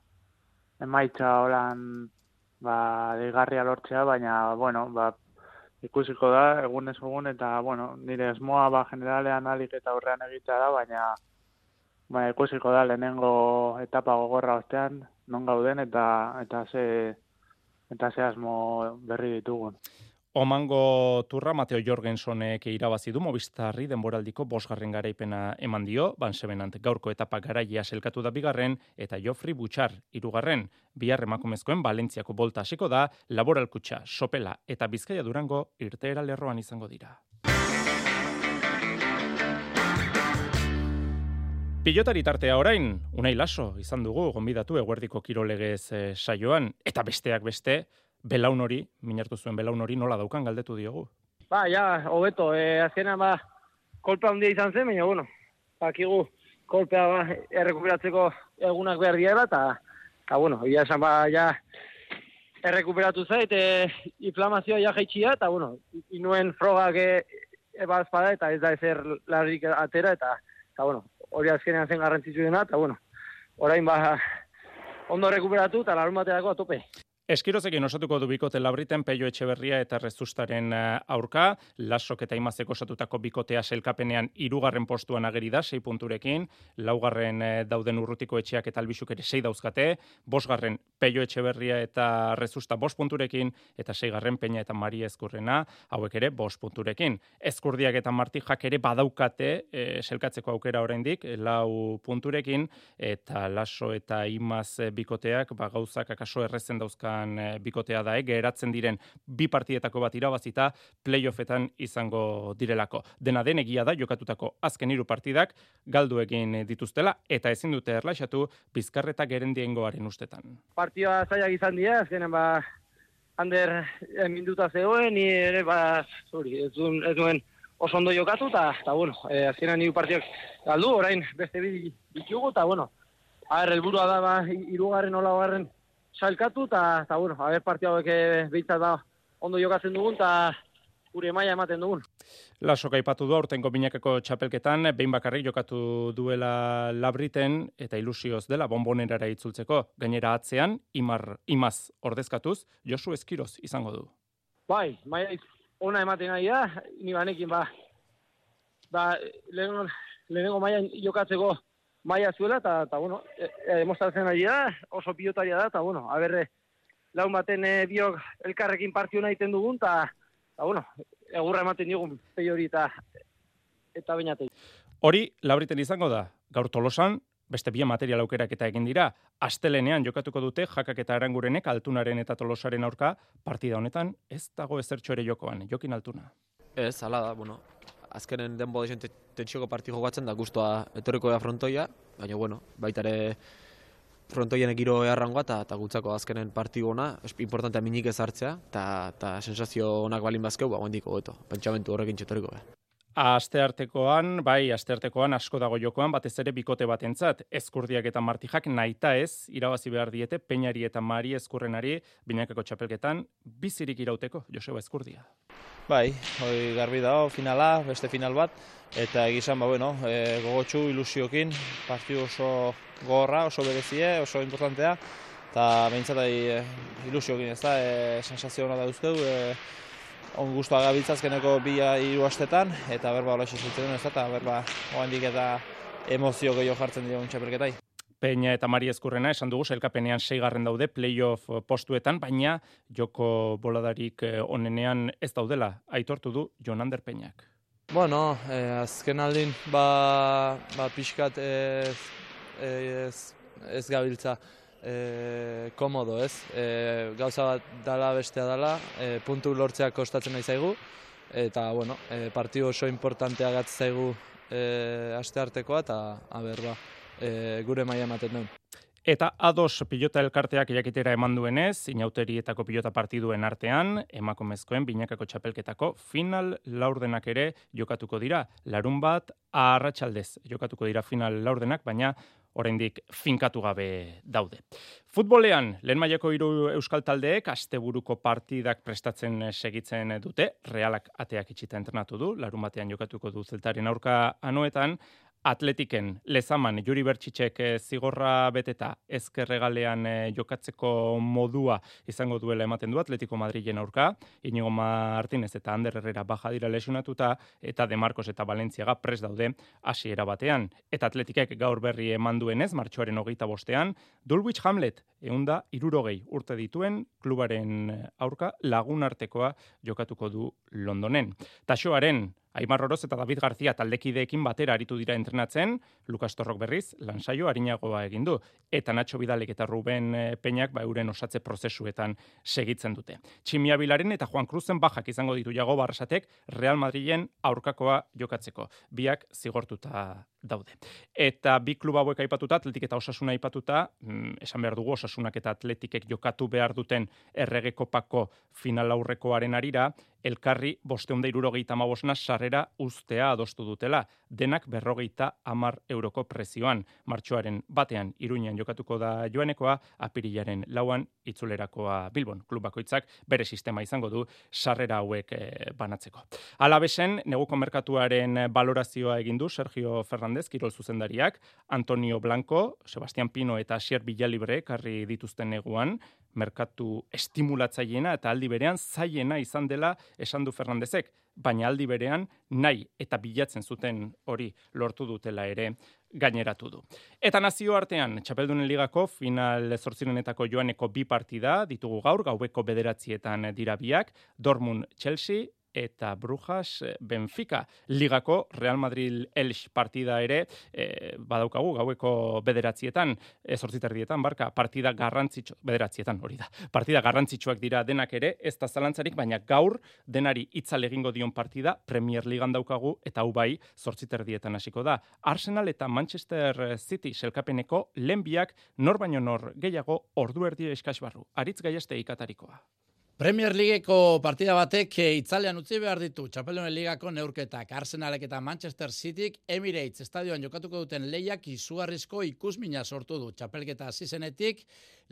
emaitza holan ba, digarria lortzea, baina, bueno, ba, ikusiko da, egun ez egun, eta, bueno, nire esmoa ba, generalean alik eta aurrean egitea da, baina ba, ikusiko da, lehenengo etapa gogorra ostean, non gauden, eta, eta ze, eta ze asmo berri ditugun. Omango turra Mateo Jorgensonek irabazi du Movistarri denboraldiko bosgarren garaipena eman dio, Bansebenant gaurko etapa garaia selkatu da bigarren, eta Jofri Butxar irugarren, bihar emakumezkoen Valentziako bolta hasiko da, laboralkutxa, sopela eta bizkaia durango irteera lerroan izango dira. Pilotari tartea orain, unai laso, izan dugu, gonbidatu eguerdiko kirolegez eh, saioan, eta besteak beste, belaun hori, minartu zuen belaun hori nola daukan galdetu diogu. Ba, ja, hobeto, e, azkena ba, kolpea handia izan zen, baina, bueno, bakigu, kolpea ba, errekuperatzeko egunak behar dira, eta, eta, bueno, ia esan ba, ja, errekuperatu zait, e, inflamazioa ja jaitxia, eta, bueno, inuen frogak e, eba espada, eta ez da ezer larrik atera, eta, eta, bueno, hori azkenean zen garrantzitsu dena, eta, bueno, orain ba, ondo rekuperatu, eta larun bateako atope. Eskirozekin osatuko du bikote labriten peio etxeberria eta rezustaren eh, aurka, lasok eta imazeko osatutako bikotea selkapenean irugarren postuan ageri da, sei punturekin, laugarren eh, dauden urrutiko etxeak eta albizuk ere sei dauzkate, bosgarren peio etxeberria eta rezusta bos punturekin, eta seigarren peña eta mari ezkurrena, hauek ere bos punturekin. Ezkurdiak eta martijak ere badaukate e, selkatzeko aukera oraindik lau punturekin, eta laso eta imaz bikoteak, ba, gauzak akaso errezen dauzka e, bikotea da, eh? geratzen diren bi partietako bat irabazita playoffetan izango direlako. Dena den egia da jokatutako azken hiru partidak galdu egin dituztela eta ezin dute erlaxatu bizkarreta gerendiengoaren ustetan. Partioa zaiak izan dira, azkenen ba Ander eh, minduta zegoen, ni ere ba, sorry, ez duen, ez duen oso ondo jokatu, eta, eta bueno, eh, azkenan hiru partiak galdu, orain beste bi ditugu, eta bueno, a helburua da, ba, irugarren, olagarren, salkatu, eta, eta bueno, haber partia hauek eh, behitzat da ondo jokatzen dugun, eta gure maila ematen dugun. Laso gaipatu du aurtengo binakako txapelketan, behin bakarrik jokatu duela labriten, eta ilusioz dela bombonerara itzultzeko, gainera atzean, imar, imaz ordezkatuz, Josu Eskiroz izango du. Bai, maia ona ematen nahi da, ni banekin, ba, ba lehenengo, lehenengo maia jokatzeko maia zuela, eta, eta bueno, e, e, demostratzen ari da, oso pilotaria da, eta, bueno, aberre, laun baten e, biok elkarrekin partio nahi dugun, eta, eta, bueno, egurra ematen digun, pei hori eta, eta bainatei. Hori, labriten izango da, gaur tolosan, beste bien material aukerak eta egin dira, astelenean jokatuko dute jakak eta erangurenek altunaren eta tolosaren aurka partida honetan ez dago ezertxo ere jokoan, jokin altuna. Ez, ala da, bueno, azkenen denbo desen tentsioko parti jokatzen da guztua etorriko da frontoia, baina bueno, baita ere frontoien egiro eharrangoa eta eta gutzako azkenen partidu ona, importantea minik ez hartzea eta sensazio onak balin bazkeu, ba gondiko goto. Pentsamentu horrekin txetoriko be. Asteartekoan, bai, asteartekoan asko dago jokoan, batez ere bikote batentzat, ezkurdiak eta martijak naita ez, irabazi behar diete, peinari eta mari ezkurrenari, binakako txapelketan, bizirik irauteko, Joseba Ezkurdia. Bai, hoi garbi dago, finala, beste final bat, eta egizan, ba, bueno, e, gogotxu, ilusiokin, partiu oso gorra, oso berezie, oso importantea, eta behintzat e, ilusiokin ez da, e, sensazio hona da duzteu, e, on guztua gabiltzazkeneko bi hiru astetan eta berba hola esizitzen ez eta berba oraindik eta emozio gehiago jartzen dira txapelketai. Peña eta Mari Ezkurrena esan dugu elkapenean seigarren daude playoff postuetan, baina joko boladarik eh, onenean ez daudela, aitortu du Jon Ander Peñak. Bueno, eh, azken aldin, ba, ba pixkat ez, ez, ez gabiltza e, komodo, ez? E, gauza bat dala bestea dala, e, puntu lortzea kostatzen nahi zaigu, eta, bueno, e, partio oso importantea gatz zaigu e, aste artekoa, eta, aber, ba, e, gure maia ematen duen. Eta ados pilota elkarteak jakitera eman duenez, inauterietako pilota partiduen artean, emakumezkoen binakako txapelketako final laurdenak ere jokatuko dira. Larun bat, arratsaldez jokatuko dira final laurdenak, baina oraindik finkatu gabe daude. Futbolean, lehen mailako hiru euskal taldeek asteburuko partidak prestatzen segitzen dute, realak ateak itxita entrenatu du, larun batean jokatuko du zeltaren aurka anoetan, Atletiken lezaman Juri Bertxitzek eh, zigorra beteta ezkerregalean eh, jokatzeko modua izango duela ematen du Atletico Madrilen aurka, Inigo Martinez eta Ander Herrera baja dira lesionatuta eta De Marcos eta Valentziaga pres daude hasiera batean. Eta Atletikek gaur berri eman duenez, martxoaren hogeita bostean, Dulwich Hamlet eunda irurogei urte dituen klubaren aurka lagun artekoa jokatuko du Londonen. Taxoaren Aimar Oroz eta David García taldekideekin batera aritu dira entrenatzen, Lukas Torrok berriz, lansaio harinagoa egin du, eta Nacho Bidalek eta Ruben eh, Peñak ba euren osatze prozesuetan segitzen dute. Tximia Bilaren eta Juan Cruzen bajak izango ditu jago barrasatek Real Madrilen aurkakoa jokatzeko. Biak zigortuta daude. Eta bi kluba hauek aipatuta, atletik eta osasuna aipatuta, mm, esan behar dugu osasunak eta atletikek jokatu behar duten errege kopako final aurrekoaren arira, elkarri bosteunda irurogeita mabosna sarrera ustea adostu dutela. Denak berrogeita amar euroko prezioan. Martxoaren batean iruñan jokatuko da joanekoa, apirilaren lauan itzulerakoa Bilbon. Klubakoitzak bere sistema izango du sarrera hauek e, banatzeko. Alabesen, neguko merkatuaren balorazioa egin du Sergio Fernandez, kirol zuzendariak, Antonio Blanco, Sebastian Pino eta Asier Villalibre karri dituzten neguan, merkatu estimulatzaileena eta aldi berean zaiena izan dela esan du Fernandezek, baina aldi berean nahi eta bilatzen zuten hori lortu dutela ere gaineratu du. Eta nazio artean, Txapeldunen Ligako final zortzirenetako joaneko bi partida ditugu gaur, gaubeko bederatzietan dira biak, Dortmund Chelsea, eta Brujas eh, Benfica. Ligako Real Madrid Elx partida ere e, badaukagu gaueko bederatzietan ezortziterdietan barka partida garrantzitsu bederatzietan hori da partida garrantzitsuak dira denak ere ez da zalantzarik baina gaur denari itzal egingo dion partida Premier Ligan daukagu eta hau bai zortziterdietan hasiko da. Arsenal eta Manchester City selkapeneko lehenbiak nor baino nor gehiago ordu erdi eskasbarru aritz gaiaste ikatarikoa Premier Leagueko partida batek eh, itzalean utzi behar ditu Txapeldunen Ligako neurketak. Arsenalek eta Manchester Cityk Emirates estadioan jokatuko duten lehiak izugarrizko ikusmina sortu du. Txapelketa zizenetik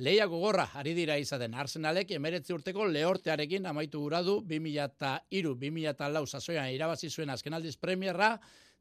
lehiak gogorra ari dira izaten. Arsenalek emeretzi urteko lehortearekin amaitu gura du 2002-2004 sasoian irabazi zuen azkenaldiz Premierra.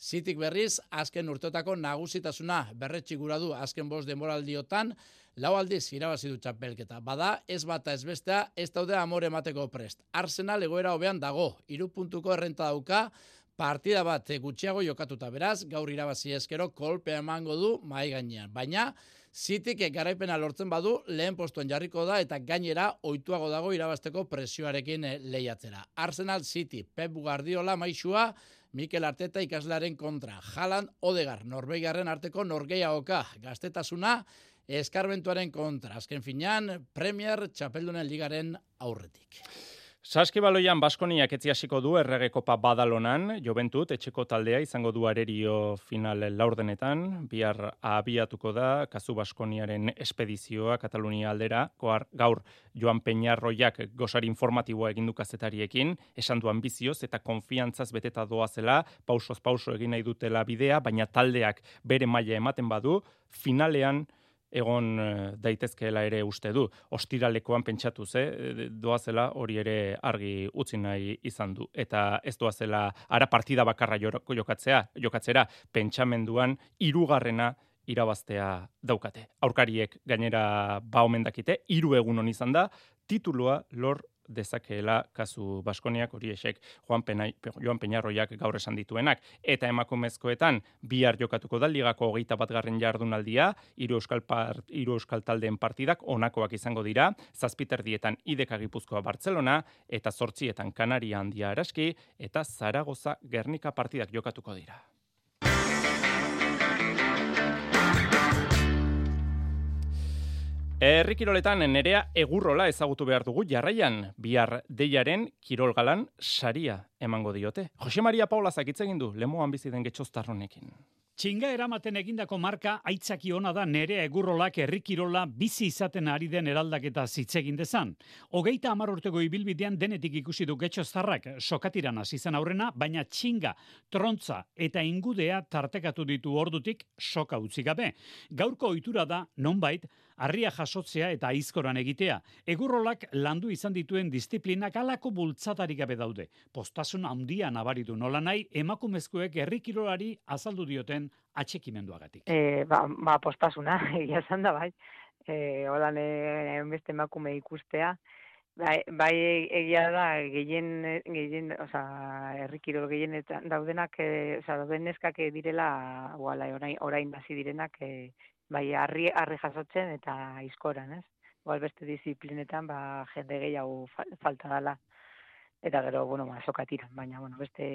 Cityk berriz azken urteotako nagusitasuna berretsi gura du azken bost demoraldiotan lau aldiz irabazi du txapelketa. Bada, ez bata ez bestea, ez daude amore emateko prest. Arsenal egoera hobean dago, iru puntuko errenta dauka, partida bat gutxiago jokatuta beraz, gaur irabazi eskero kolpea emango du mai gainean. Baina, Zitik garaipena lortzen badu, lehen postuen jarriko da eta gainera oituago dago irabasteko presioarekin eh, lehiatzera. Arsenal City, Pep Guardiola maixua, Mikel Arteta ikaslaren kontra. Jalan Odegar, Norbegarren arteko Norgeia oka. Gaztetasuna, eskarbentuaren kontra. Azken finean, Premier Txapeldunen Ligaren aurretik. Saskibaloian Baskoniak etziasiko du erregekopa badalonan, joventut, etxeko taldea izango du arerio final laurdenetan, bihar abiatuko da, kazu Baskoniaren espedizioa Katalunia aldera, koar, gaur Joan Peñarroiak gosari informatiboa egindu kazetariekin, esan duan bizioz eta konfiantzaz beteta doazela, pausoz pauso egin nahi dutela bidea, baina taldeak bere maila ematen badu, finalean, egon eh, daitezkeela ere uste du. Ostiralekoan pentsatu ze, eh, doazela hori ere argi utzi nahi izan du. Eta ez doazela ara partida bakarra jokatzea, jokatzera pentsamenduan hirugarrena irabaztea daukate. Aurkariek gainera ba omen dakite, hiru egun on izan da, titulua lor dezakeela kasu Baskoniak hori esek Juan, Penai, Joan Peñarroiak gaur esan dituenak. Eta emakumezkoetan bihar jokatuko da ligako hogeita bat garren jardunaldia, hiru euskal, part, euskal taldeen partidak onakoak izango dira, zazpiter dietan ideka gipuzkoa Bartzelona, eta zortzietan Kanaria handia araski, eta Zaragoza Gernika partidak jokatuko dira. Herri kiroletan nerea egurrola ezagutu behar dugu jarraian bihar deiaren kirolgalan saria emango diote. Jose Maria Paula zakitzegin du, lemoan bizi den getxoztarronekin. Txinga eramaten egindako marka aitzaki ona da nerea egurrolak herrikirola bizi izaten ari den eraldaketa zitzegin dezan. Hogeita amar urtego ibilbidean denetik ikusi du getxoztarrak sokatiran hasi zen aurrena, baina txinga, trontza eta ingudea tartekatu ditu ordutik soka utzi gabe. Gaurko ohitura da, nonbait, harria jasotzea eta aizkoran egitea. Egurrolak landu izan dituen disiplinak alako bultzatarik gabe daude. Postasun handia nabaritu nola nahi, emakumezkoek herrikirolari azaldu dioten atxekimenduagatik. E, ba, ba, postasuna, egia esan da bai. E, holan e, beste emakume ikustea. Bai, bai egia da gehien gehien, osea, herrikirol gehienetan daudenak, e, osea, dauden neskak direla, wala, orain orain hasi direnak e, bai harri harri jasotzen eta aizkoran, ez? Igual beste disiplinetan ba jende gehiago falta dela eta gero bueno, ba sokatira, baina bueno, beste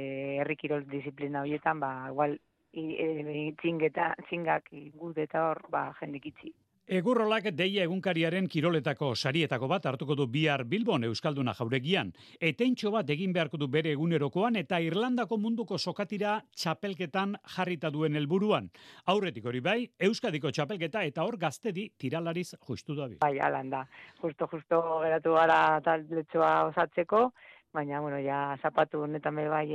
herrikirol disiplina horietan ba igual i, e, txingeta, txingak gudeta hor ba jendikitzi. Egurrolak deia egunkariaren kiroletako sarietako bat hartuko du bihar Bilbon Euskalduna jauregian. Eteintxo bat egin beharko du bere egunerokoan eta Irlandako munduko sokatira txapelketan jarrita duen helburuan. Aurretik hori bai, Euskadiko txapelketa eta hor gaztedi tiralariz justu da bi. Bai, alan da. Justo, justo geratu gara talletxoa osatzeko, baina, bueno, ja zapatu honetan bai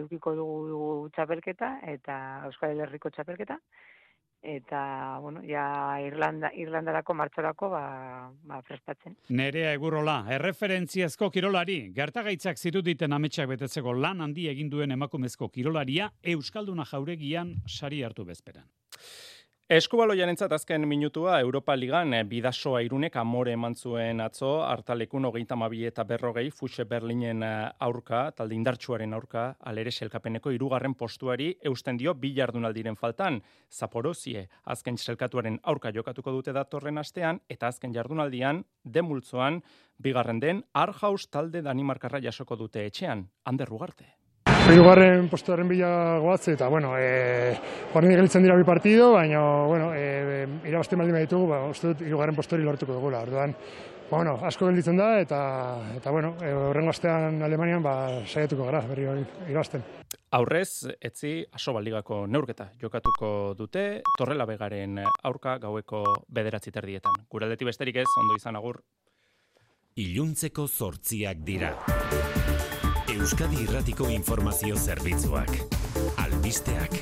eukiko dugu txapelketa, eta Euskal Herriko txapelketa, eta, bueno, ja Irlanda, Irlandarako martxorako ba, ba prestatzen. Nerea egurrola, erreferentziazko kirolari, gertagaitzak ziruditen ametsak betetzeko lan handi egin duen emakumezko kirolaria, Euskalduna jauregian sari hartu bezperan. Eskubaloian entzat azken minutua Europa Ligan eh, bidasoa irunek amore eman zuen atzo, hartalekun hogeita mabi eta berrogei, Fuxe Berlinen eh, aurka, talde indartsuaren aurka, alere selkapeneko irugarren postuari eusten dio bi jardunaldiren faltan. Zaporozie, azken selkatuaren aurka jokatuko dute datorren astean, eta azken jardunaldian, demultzoan, bigarren den, Arhaus talde Danimarkarra jasoko dute etxean, Ander Rugarte. Hirugarren postuaren bila goatze eta bueno, eh orain gelditzen dira bi partido, baina bueno, eh irabazte baldin baditugu, ba uste dut hirugarren postori lortuko dugula. Orduan, ba, bueno, asko gelditzen da eta eta bueno, e, horrengo astean Alemanian ba saiatuko gara berri hori irabazten. Aurrez, etzi asobaligako neurketa jokatuko dute Torrela Begaren aurka gaueko bederatzi terdietan. Guraldeti besterik ez, ondo izan agur. Iluntzeko zortziak dira. Euskadi Irratiko Informazio Zerbitzuak. Albisteak.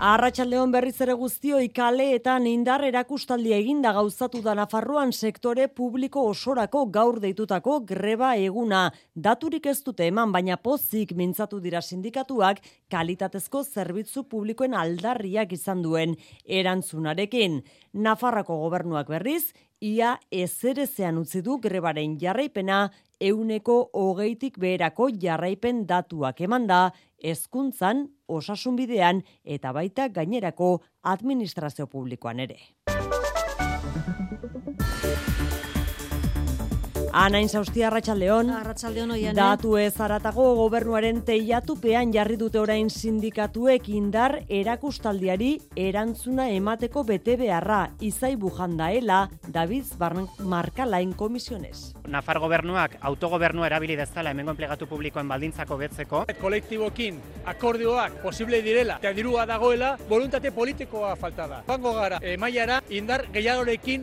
Arratxaldeon berriz ere guztioi kaleetan indar erakustaldia eginda gauzatu da Nafarroan sektore publiko osorako gaur deitutako greba eguna. Daturik ez dute eman, baina pozik mintzatu dira sindikatuak kalitatezko zerbitzu publikoen aldarriak izan duen erantzunarekin. Nafarrako gobernuak berriz, ia ezerezean utzi du grebaren jarraipena euneko hogeitik beherako jarraipen datuak eman da, ezkuntzan, osasunbidean eta baita gainerako administrazio publikoan ere. Anain zaustia Arratxaldeon. Arratxaldeon oian. Datu ez aratago gobernuaren teiatupean jarri dute orain sindikatuek indar erakustaldiari erantzuna emateko bete beharra izai bujandaela David Markalain komisionez. Nafar gobernuak autogobernua erabili dezala hemengo enplegatu publikoen baldintzako betzeko. Kolektibokin akordioak posible direla eta dirua dagoela voluntate politikoa falta da. Bango gara, e, maiara indar gehiagorekin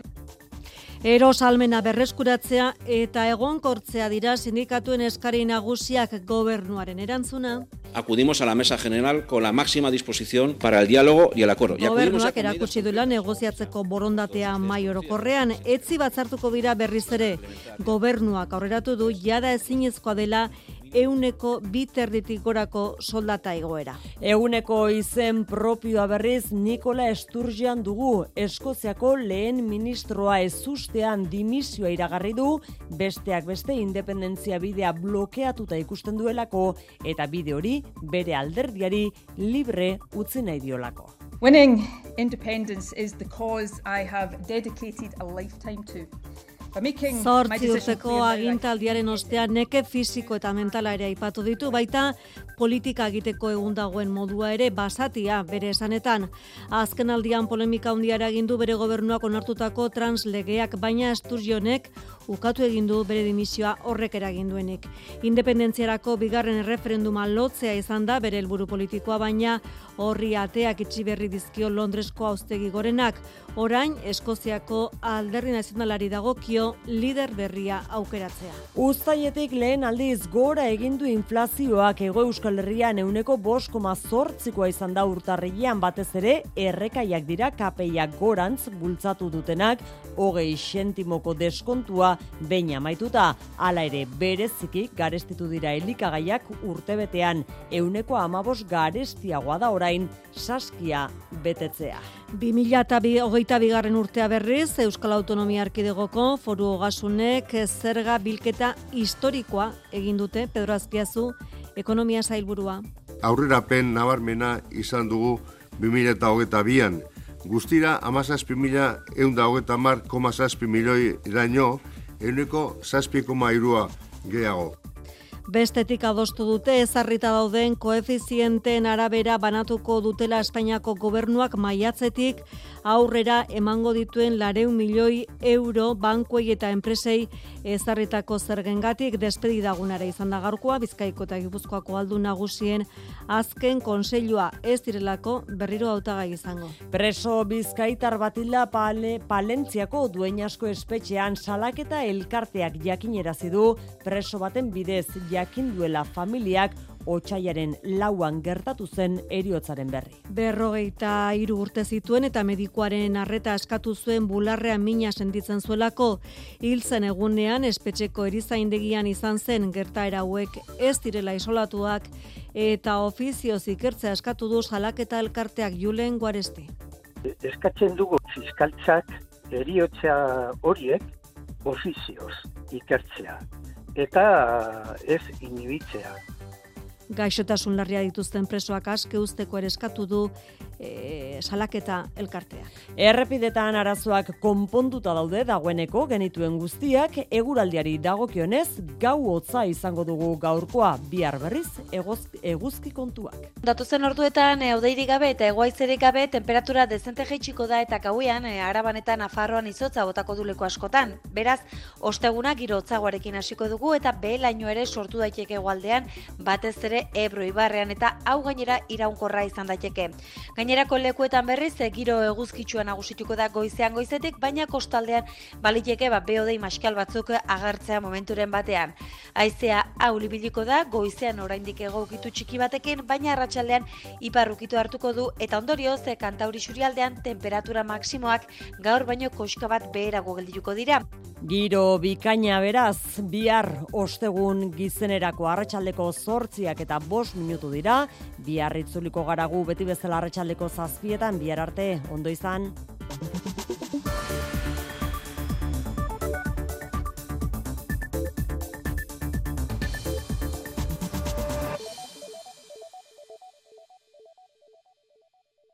Erosalmena berreskuratzea eta egonkortzea dira sindikatuen eskari nagusiak gobernuaren erantzuna. Acudimos a la mesa general con la máxima disposición para el diálogo y el acuerdo. Gobernuak erakutsi duela negoziatzeko borondatea mai orokorrean, etzi batzartuko dira berriz ere. Gobernuak aurreratu du jada ezinezkoa dela euneko biterditik gorako soldata egoera. Euneko izen propioa berriz Nikola Esturgian dugu Eskoziako lehen ministroa ezustean dimisioa iragarri du, besteak beste independentzia bidea blokeatuta ikusten duelako eta bide hori bere alderdiari libre utzi nahi diolako. Winning independence is the cause I have dedicated a lifetime to. Zortzi urteko agintaldiaren ostean neke fisiko eta mentala ere aipatu ditu, baita politika egiteko egun dagoen modua ere basatia bere esanetan. Azken aldian polemika handiara egin du bere gobernuak onartutako translegeak, baina Esturionek ukatu egin du bere dimisioa horrek eragin duenik. Independentziarako bigarren erreferenduma lotzea izan da bere helburu politikoa, baina horri ateak itxi berri dizkio Londresko austegi gorenak. Orain, Eskoziako alderri nazionalari dagokio lider berria aukeratzea. Uztaietik lehen aldiz gora egindu inflazioak ego Euskal Herrian euneko boskoma zortzikoa izan da urtarrilean batez ere errekaiak dira kapeiak gorantz bultzatu dutenak hogei sentimoko deskontua baina maituta hala ere bereziki garestitu dira elikagaiak urtebetean euneko amabos garestiagoa da orain saskia betetzea. 2008 bigarren urtea berriz, Euskal Autonomia Arkidegoko foru ogasunek zerga bilketa historikoa egin dute, Pedro Azpiazu, ekonomia zailburua. Aurrerapen nabarmena izan dugu 2008an, Guztira, amazazpi mila eunda hogeta mar koma zazpi milioi iraino, euneko zazpi koma irua gehiago. Bestetik adostu dute ezarrita dauden koefizienten arabera banatuko dutela Espainiako gobernuak maiatzetik aurrera emango dituen lareun milioi euro bankuei eta enpresei ezarritako zergengatik despedidagunara izan da gaurkoa Bizkaiko eta Gipuzkoako aldu nagusien azken konseilua ez direlako berriro hautagai izango. Preso Bizkaitar batila pale, Palentziako duen asko espetxean salaketa elkarteak jakinerazi du preso baten bidez jakin duela familiak otxaiaren lauan gertatu zen eriotzaren berri. Berrogeita hiru urte zituen eta medikuaren arreta eskatu zuen bularrean mina sentitzen zuelako hil zen egunean espetxeko erizaindegian izan zen gertaera hauek ez direla isolatuak eta ofizioz ikertzea eskatu du salaketa elkarteak Julen Guaresti. Eskatzen dugu fiskaltzak eriotzea horiek ofizioz ikertzea eta ez inibitzea. Gaixotasun larria dituzten presoak aske usteko ere eskatu du e, salaketa elkarteak. Errepidetan arazoak konponduta daude dagoeneko genituen guztiak eguraldiari dagokionez gau hotza izango dugu gaurkoa bihar berriz egoz, eguzki kontuak. Datuzen orduetan eudeirik gabe eta egoaizerik gabe temperatura dezente jaitsiko da eta gauean e, arabanetan afarroan izotza botako duleko askotan. Beraz, osteguna giro hotzagoarekin hasiko dugu eta behelaino ere sortu daiteke egualdean batez ere ebro ibarrean eta hau gainera iraunkorra izan daiteke. Gainerako lekuetan berriz e, giro eguzkitsua nagusituko da goizean goizetik, baina kostaldean baliteke ba beodei maskal batzuk agertzea momenturen batean. Haizea hau libiliko da goizean oraindik egokitu txiki batekin, baina arratsaldean iparrukitu hartuko du eta ondorioz e, kantauri xurialdean temperatura maksimoak gaur baino koska bat beherago geldituko dira. Giro bikaina beraz, bihar ostegun gizenerako arratsaldeko zortziak eta bost minutu dira, bihar itzuliko garagu beti bezala arratsaldeko zazpietan, bihar arte, ondo izan.